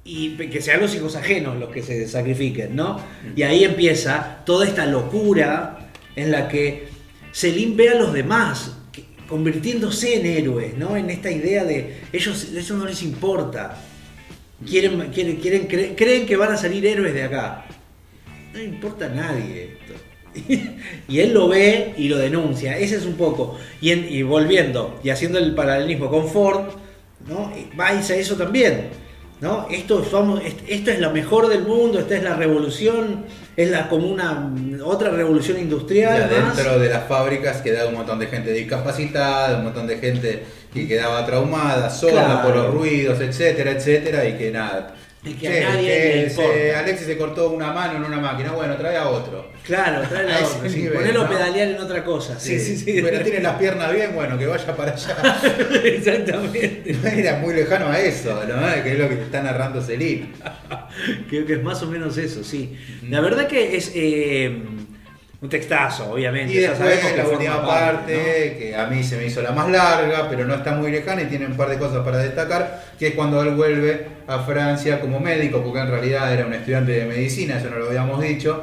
Y que sean los hijos ajenos los que se sacrifiquen, ¿no? Y ahí empieza toda esta locura en la que Selim ve a los demás convirtiéndose en héroes, ¿no? En esta idea de ellos, eso no les importa. Quieren, quieren, quieren, cre- creen que van a salir héroes de acá. No importa a nadie esto. [LAUGHS] y él lo ve y lo denuncia. Ese es un poco. Y, en- y volviendo y haciendo el paralelismo con Ford, ¿no? Y dice eso también. ¿no? Esto, somos, est- esto es lo mejor del mundo, esta es la revolución, es la, como una otra revolución industrial. más. adentro de las fábricas quedaba un montón de gente discapacitada, un montón de gente que quedaba traumada, Claro. por los ruidos, etcétera, etcétera, y que nada. Y que Che, a nadie que le se- importa. Alexis se cortó una mano en una máquina, bueno, trae a otro. Claro, trae A [LAUGHS] ese sí, ponelo ¿no? pedalear en otra cosa. Sí, sí, sí. Pero tiene las piernas bien, bueno, que vaya para allá. [LAUGHS] Exactamente. Era muy lejano a eso, ¿no? Que es lo que te está narrando Celine. [LAUGHS] Creo que es más o menos eso, sí. La verdad que es eh, un textazo, obviamente. Y ya después sabemos la última parte, que a mí se me hizo la más larga, pero no está muy lejana y tiene un par de cosas para destacar, que es cuando él vuelve a Francia como médico, porque en realidad era un estudiante de medicina, eso no lo habíamos dicho,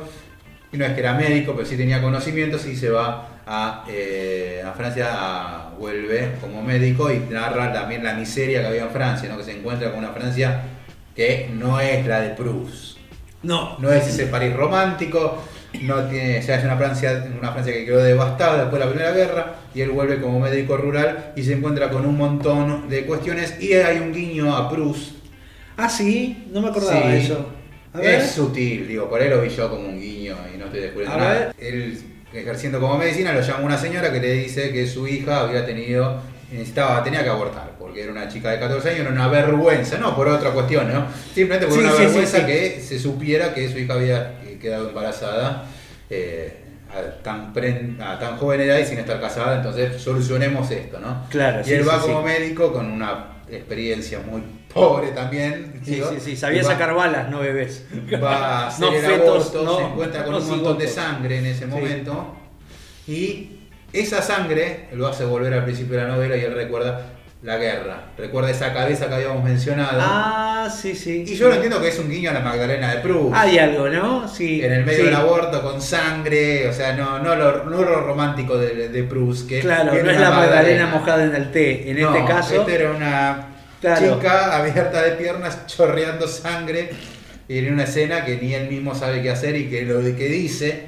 y no es que era médico, pero sí tenía conocimientos y se va a, eh, a Francia, a- vuelve como médico y narra también la miseria que había en Francia, ¿no? que se encuentra con una Francia que no es la de Proust. No. No es ese París romántico, no tiene, o sea, es una Francia, una Francia que quedó devastada después de la Primera Guerra y él vuelve como médico rural y se encuentra con un montón de cuestiones y hay un guiño a Proust. Ah, sí, no me acordaba Sí. de eso. A ver. Es sutil, digo, por ahí lo vi yo como un guiño y no estoy descubriendo A nada. ver. Él ejerciendo como medicina lo llama una señora que le dice que su hija había tenido, necesitaba, tenía que abortar, porque era una chica de 14 años, era una vergüenza, no por otra cuestión, ¿no? Simplemente por Sí, una sí, vergüenza sí. que se supiera que su hija había eh, quedado embarazada. eh, a tan, pren- a tan joven edad y sin estar casada, entonces solucionemos esto, ¿no? Claro, y él va como médico con una experiencia muy pobre también. Sí, digo, sí, sí, sabía va- sacar balas, no bebés. va a [LAUGHS] hacer No fetos, aborto, no- se encuentra con no un montón de sangre en ese momento y esa sangre lo hace volver al principio de la novela y él recuerda la guerra, recuerda esa cabeza que habíamos mencionado Ah, sí, sí. y yo lo entiendo que es un guiño a la Magdalena de Proust. Hay algo, ¿no? Sí. en el medio sí. del aborto con sangre, o sea, no, no, lo, no lo romántico de, de Proust. Que, Claro, que no es la Magdalena mojada en el té. En No, este caso. esta era una Claro. chica abierta de piernas chorreando sangre y en una escena que ni él mismo sabe qué hacer y que lo que dice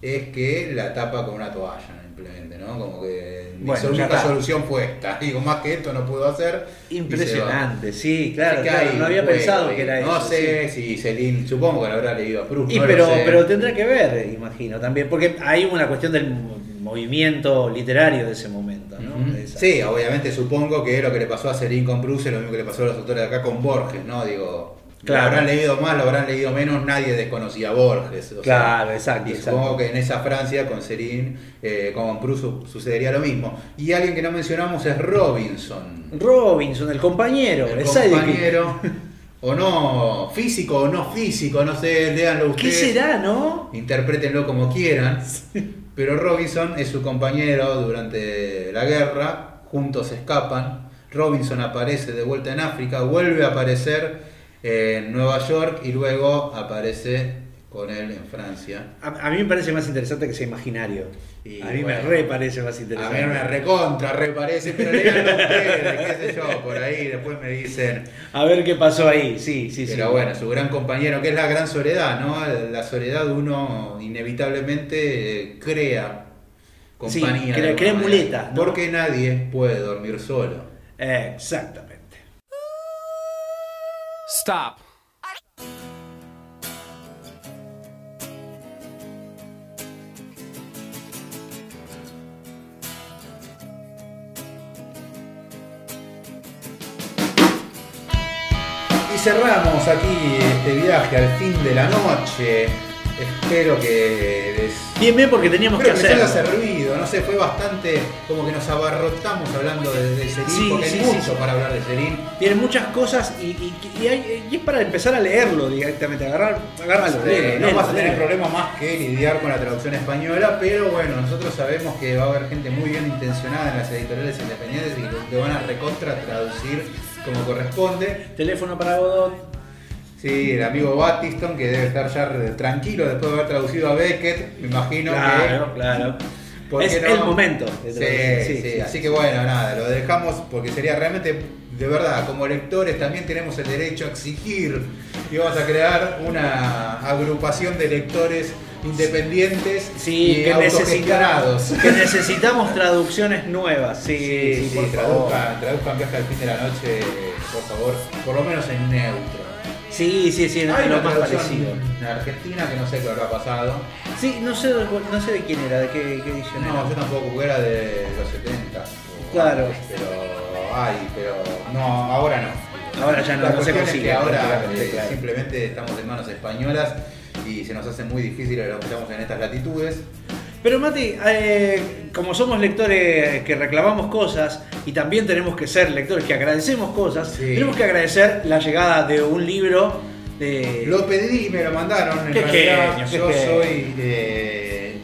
es que la tapa con una toalla simplemente, ¿no? Como que Bueno, única solución fue esta. [LAUGHS] Digo, más que esto no puedo hacer. Impresionante, sí, claro, claro, no había juego pensado que era No eso. sé sí. si Celine, supongo que lo habrá leído a Proust. Y no pero, pero tendrá que ver, imagino, también, porque hay una cuestión del mo- movimiento literario de ese momento, ¿no? Sí, obviamente supongo que lo que le pasó a Celine con Bruce es lo mismo que le pasó a los autores de acá con Borges, ¿no? Digo, Claro. lo habrán leído más, lo habrán leído menos, nadie desconocía a Borges. o sea, Claro, exacto, Y exacto. supongo que en esa Francia con Celine, eh, con su- sucedería lo mismo. Y alguien que no mencionamos es Robinson. Robinson, el compañero, el, El sidekick. compañero, [LAUGHS] o no, físico o no físico, no sé, léanlo ¿Qué ustedes. será, no? Interprétenlo como quieran. [LAUGHS] Pero Robinson es su compañero durante la guerra, juntos escapan. Robinson aparece de vuelta en África, vuelve a aparecer en Nueva York y luego aparece con él en Francia. A, a mí me parece más interesante que sea imaginario. Y a mí bueno, me re parece más A interesante. mí me recontra, reparece, pero léanlo ustedes, qué sé yo, por ahí después me dicen. A ver qué pasó ahí, sí, sí, sí. Pero bueno, su gran compañero, que es la gran soledad, ¿no? La soledad uno inevitablemente eh, crea compañía. Sí, crea- crea muleta, ¿no? Porque nadie puede dormir solo. Exactamente. Stop. Y cerramos aquí este viaje al fin de la noche. Espero que les. Bien, bien, porque teníamos Espero que que les haya servido, no sé, fue bastante como que nos abarrotamos hablando de, de Serín, Sí, porque sí, hay mucho sí. para hablar de Serín. Tiene muchas cosas y, y- y hay- y es para empezar a leerlo directamente, agarrar, léelo, no vas a tener problema más que lidiar con la traducción española, pero bueno, nosotros sabemos que va a haber gente muy bien intencionada en las editoriales independientes y que te van a recontra traducir como corresponde. Teléfono para Godot. Sí, el amigo Battiston que debe estar ya tranquilo después de haber traducido a Beckett, me imagino Claro, que. claro. ¿por Es no? el momento. de Sí, sí, sí, así sí. que bueno, nada, lo dejamos porque sería realmente, de verdad, como lectores también tenemos el derecho a exigir y vamos a crear una agrupación de lectores independientes Sí, y que autogestionados. necesitamos, que necesitamos traducciones nuevas. Sí, Sí, sí, sí, por favor. traduzcan Viaje al fin de la noche por favor, por lo menos en neutro. Sí, sí, sí, Hay lo más parecido. en Argentina que no sé qué habrá pasado. Sí, no sé, no sé de quién era, de qué, qué edición No, era. yo tampoco, era de los 70. o Claro. antes, Pero hay, pero no, ahora no. Ahora ya no, La no se cuestión es consigue, que ahora eh, claro. simplemente estamos en manos españolas y se nos hace muy difícil lo que estamos en estas latitudes. Pero Mati, eh, como somos lectores que reclamamos cosas y también tenemos que ser lectores que agradecemos cosas, Sí. tenemos que agradecer la llegada de un libro de... Lo pedí y me lo mandaron. En realidad, genio, yo genio. soy, eh,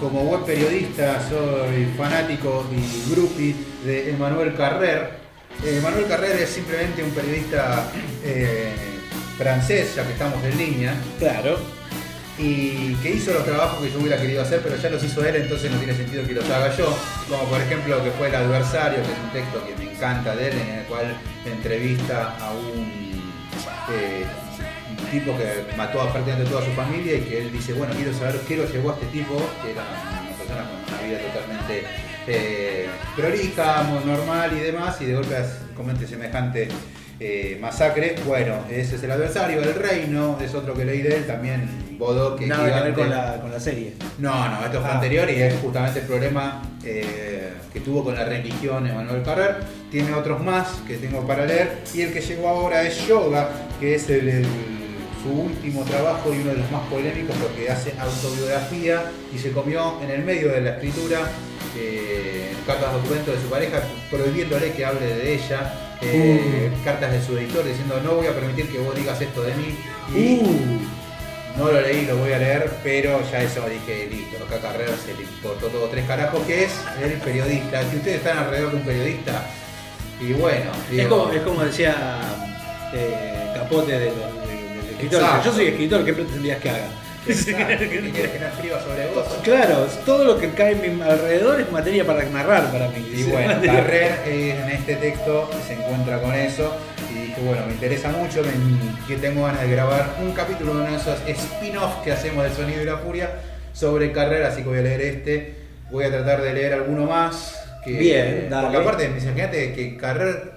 como web periodista, soy fanático y groupie de Emanuel Carrer. Eh, Emanuel Carrer es simplemente un periodista eh, francés, ya que estamos en línea, Claro. Y que hizo los trabajos que yo hubiera querido hacer, pero ya los hizo él, entonces no tiene sentido que los haga yo. Como por ejemplo que fue El Adversario, que es un texto que me encanta de él, en el cual entrevista a un, eh, tipo que mató a prácticamente toda su familia y que él dice, bueno, quiero saber qué lo llevó a este tipo, que era una persona con una vida totalmente eh, normal y demás, y de golpe comete semejante eh, masacre. Bueno, ese es el adversario, el reino, es otro que leí de él, también Bodo, que Nada que ver con la, con la serie. No, no, esto fue Ah. anterior y es justamente el problema eh, que tuvo con la religión Emanuel Carrer. Tiene otros más que tengo para leer y el que llegó ahora es Yoga, que es el- el- su último trabajo y uno de los más polémicos porque hace autobiografía y se comió en el medio de la escritura eh, cartas documentos de su pareja prohibiéndole que hable de ella. Eh, cartas de su editor diciendo no voy a permitir que vos digas esto de mí y Uh. no lo leí, lo voy a leer, pero ya eso dije, listo, acá Carrera se le importó todo tres carajos, que es el periodista. Si ustedes están alrededor de un periodista, y bueno, Es como, es como decía eh, Capote de los, de- del escritor. Exacto. Yo soy escritor, ¿qué pretendías que haga? Claro, todo lo que cae en mi alrededor es materia para narrar para mí. Y bueno, Carrer eh, en este texto se encuentra con eso y dije, bueno, me interesa mucho, me- que tengo ganas de grabar un capítulo de uno de esos spin-off que hacemos del Sonido y la Furia sobre Carrer, así que voy a leer este, voy a tratar de leer alguno más. Que, Bien, dale. Porque aparte, imagínate que Carrer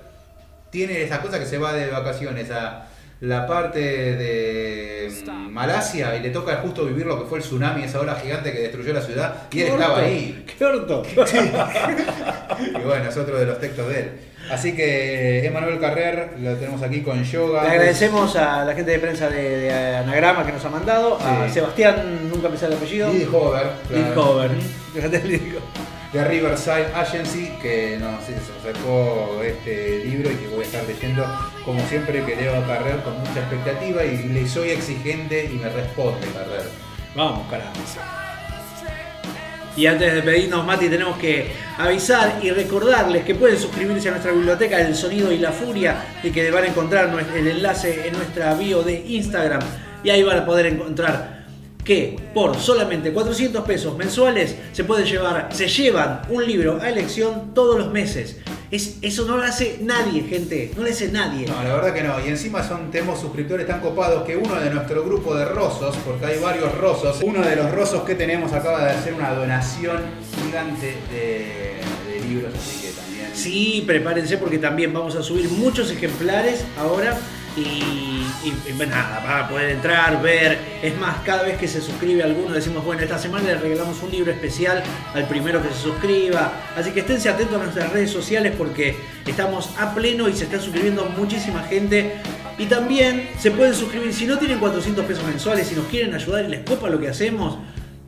tiene esas cosas que se va de vacaciones a la parte de mm, Malasia y le toca justo vivir lo que fue el tsunami, esa ola gigante que destruyó la ciudad y él estaba ahí. [LAUGHS] ¡Qué orto! [LAUGHS] Y bueno, es otro de los textos de él. Así que Emanuel Carrer lo tenemos aquí con yoga. Le agradecemos a la gente de prensa de, de Anagrama que nos ha mandado, a. Sebastián, nunca me sale el apellido. Lily Hover, claro. Hover. De Riverside Agency, que nos sacó este libro y que voy a estar leyendo, como siempre, que leo a Carrer con mucha expectativa y le soy exigente y me responde Carrer. Vamos, carajo. Y antes de pedirnos, Mati, tenemos que avisar y recordarles que pueden suscribirse a nuestra biblioteca El Sonido y la Furia y que van a encontrar el enlace en nuestra bio de Instagram y ahí van a poder encontrar que por solamente 400 pesos mensuales se pueden llevar, se llevan un libro a elección todos los meses. Es, eso no lo hace nadie, gente, no lo hace nadie. No, la verdad que no. Y encima son, tenemos suscriptores tan copados que uno de nuestro grupo de rosos, porque hay varios rosos, uno de los rosos que tenemos acaba de hacer una donación gigante de, de libros, así que también. Sí, prepárense porque también vamos a subir muchos ejemplares ahora y, pues nada, van a poder entrar, ver. Es más, cada vez que se suscribe alguno decimos, bueno, esta semana le regalamos un libro especial al primero que se suscriba. Así que esténse atentos a nuestras redes sociales porque estamos a pleno y se está suscribiendo muchísima gente. Y también se pueden suscribir, si no tienen 400 pesos mensuales, si nos quieren ayudar y les copa lo que hacemos,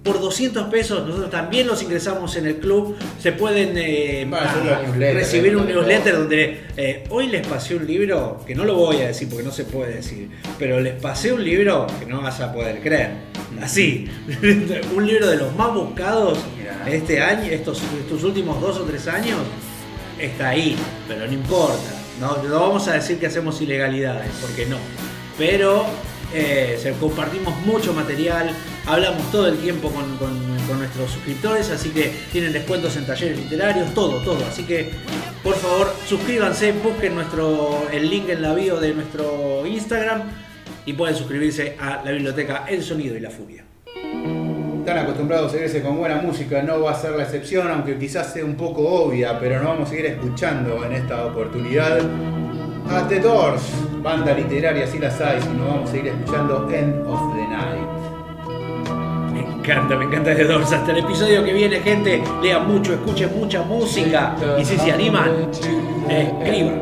por 200 pesos nosotros también los ingresamos en el club. Se pueden eh, ah, recibir un eh, newsletter donde eh, hoy les pasé un libro, que no lo voy a decir porque no se puede decir, pero les pasé un libro que no vas a poder creer. Así, [LAUGHS] un libro de los más buscados Mirá. este año, estos, estos últimos dos o tres años, está ahí, pero no importa. No, no vamos a decir que hacemos ilegalidades, porque no. Pero eh, compartimos mucho material, hablamos todo el tiempo con, con- con nuestros suscriptores, así que tienen descuentos en talleres literarios, todo, todo. Así que por favor suscríbanse, busquen nuestro, el link en la bio de nuestro Instagram y pueden suscribirse a la biblioteca El Sonido y la Furia. Están acostumbrados a seguirse con buena música, no va a ser la excepción, aunque quizás sea un poco obvia, pero nos vamos a seguir escuchando en esta oportunidad. A The Doors, banda literaria, si las hay, si no vamos a ir escuchando End of the Night. Me encanta, me encanta The Doors. Hasta el episodio que viene, gente, lean mucho, escuchen mucha música y si se animan, escriban.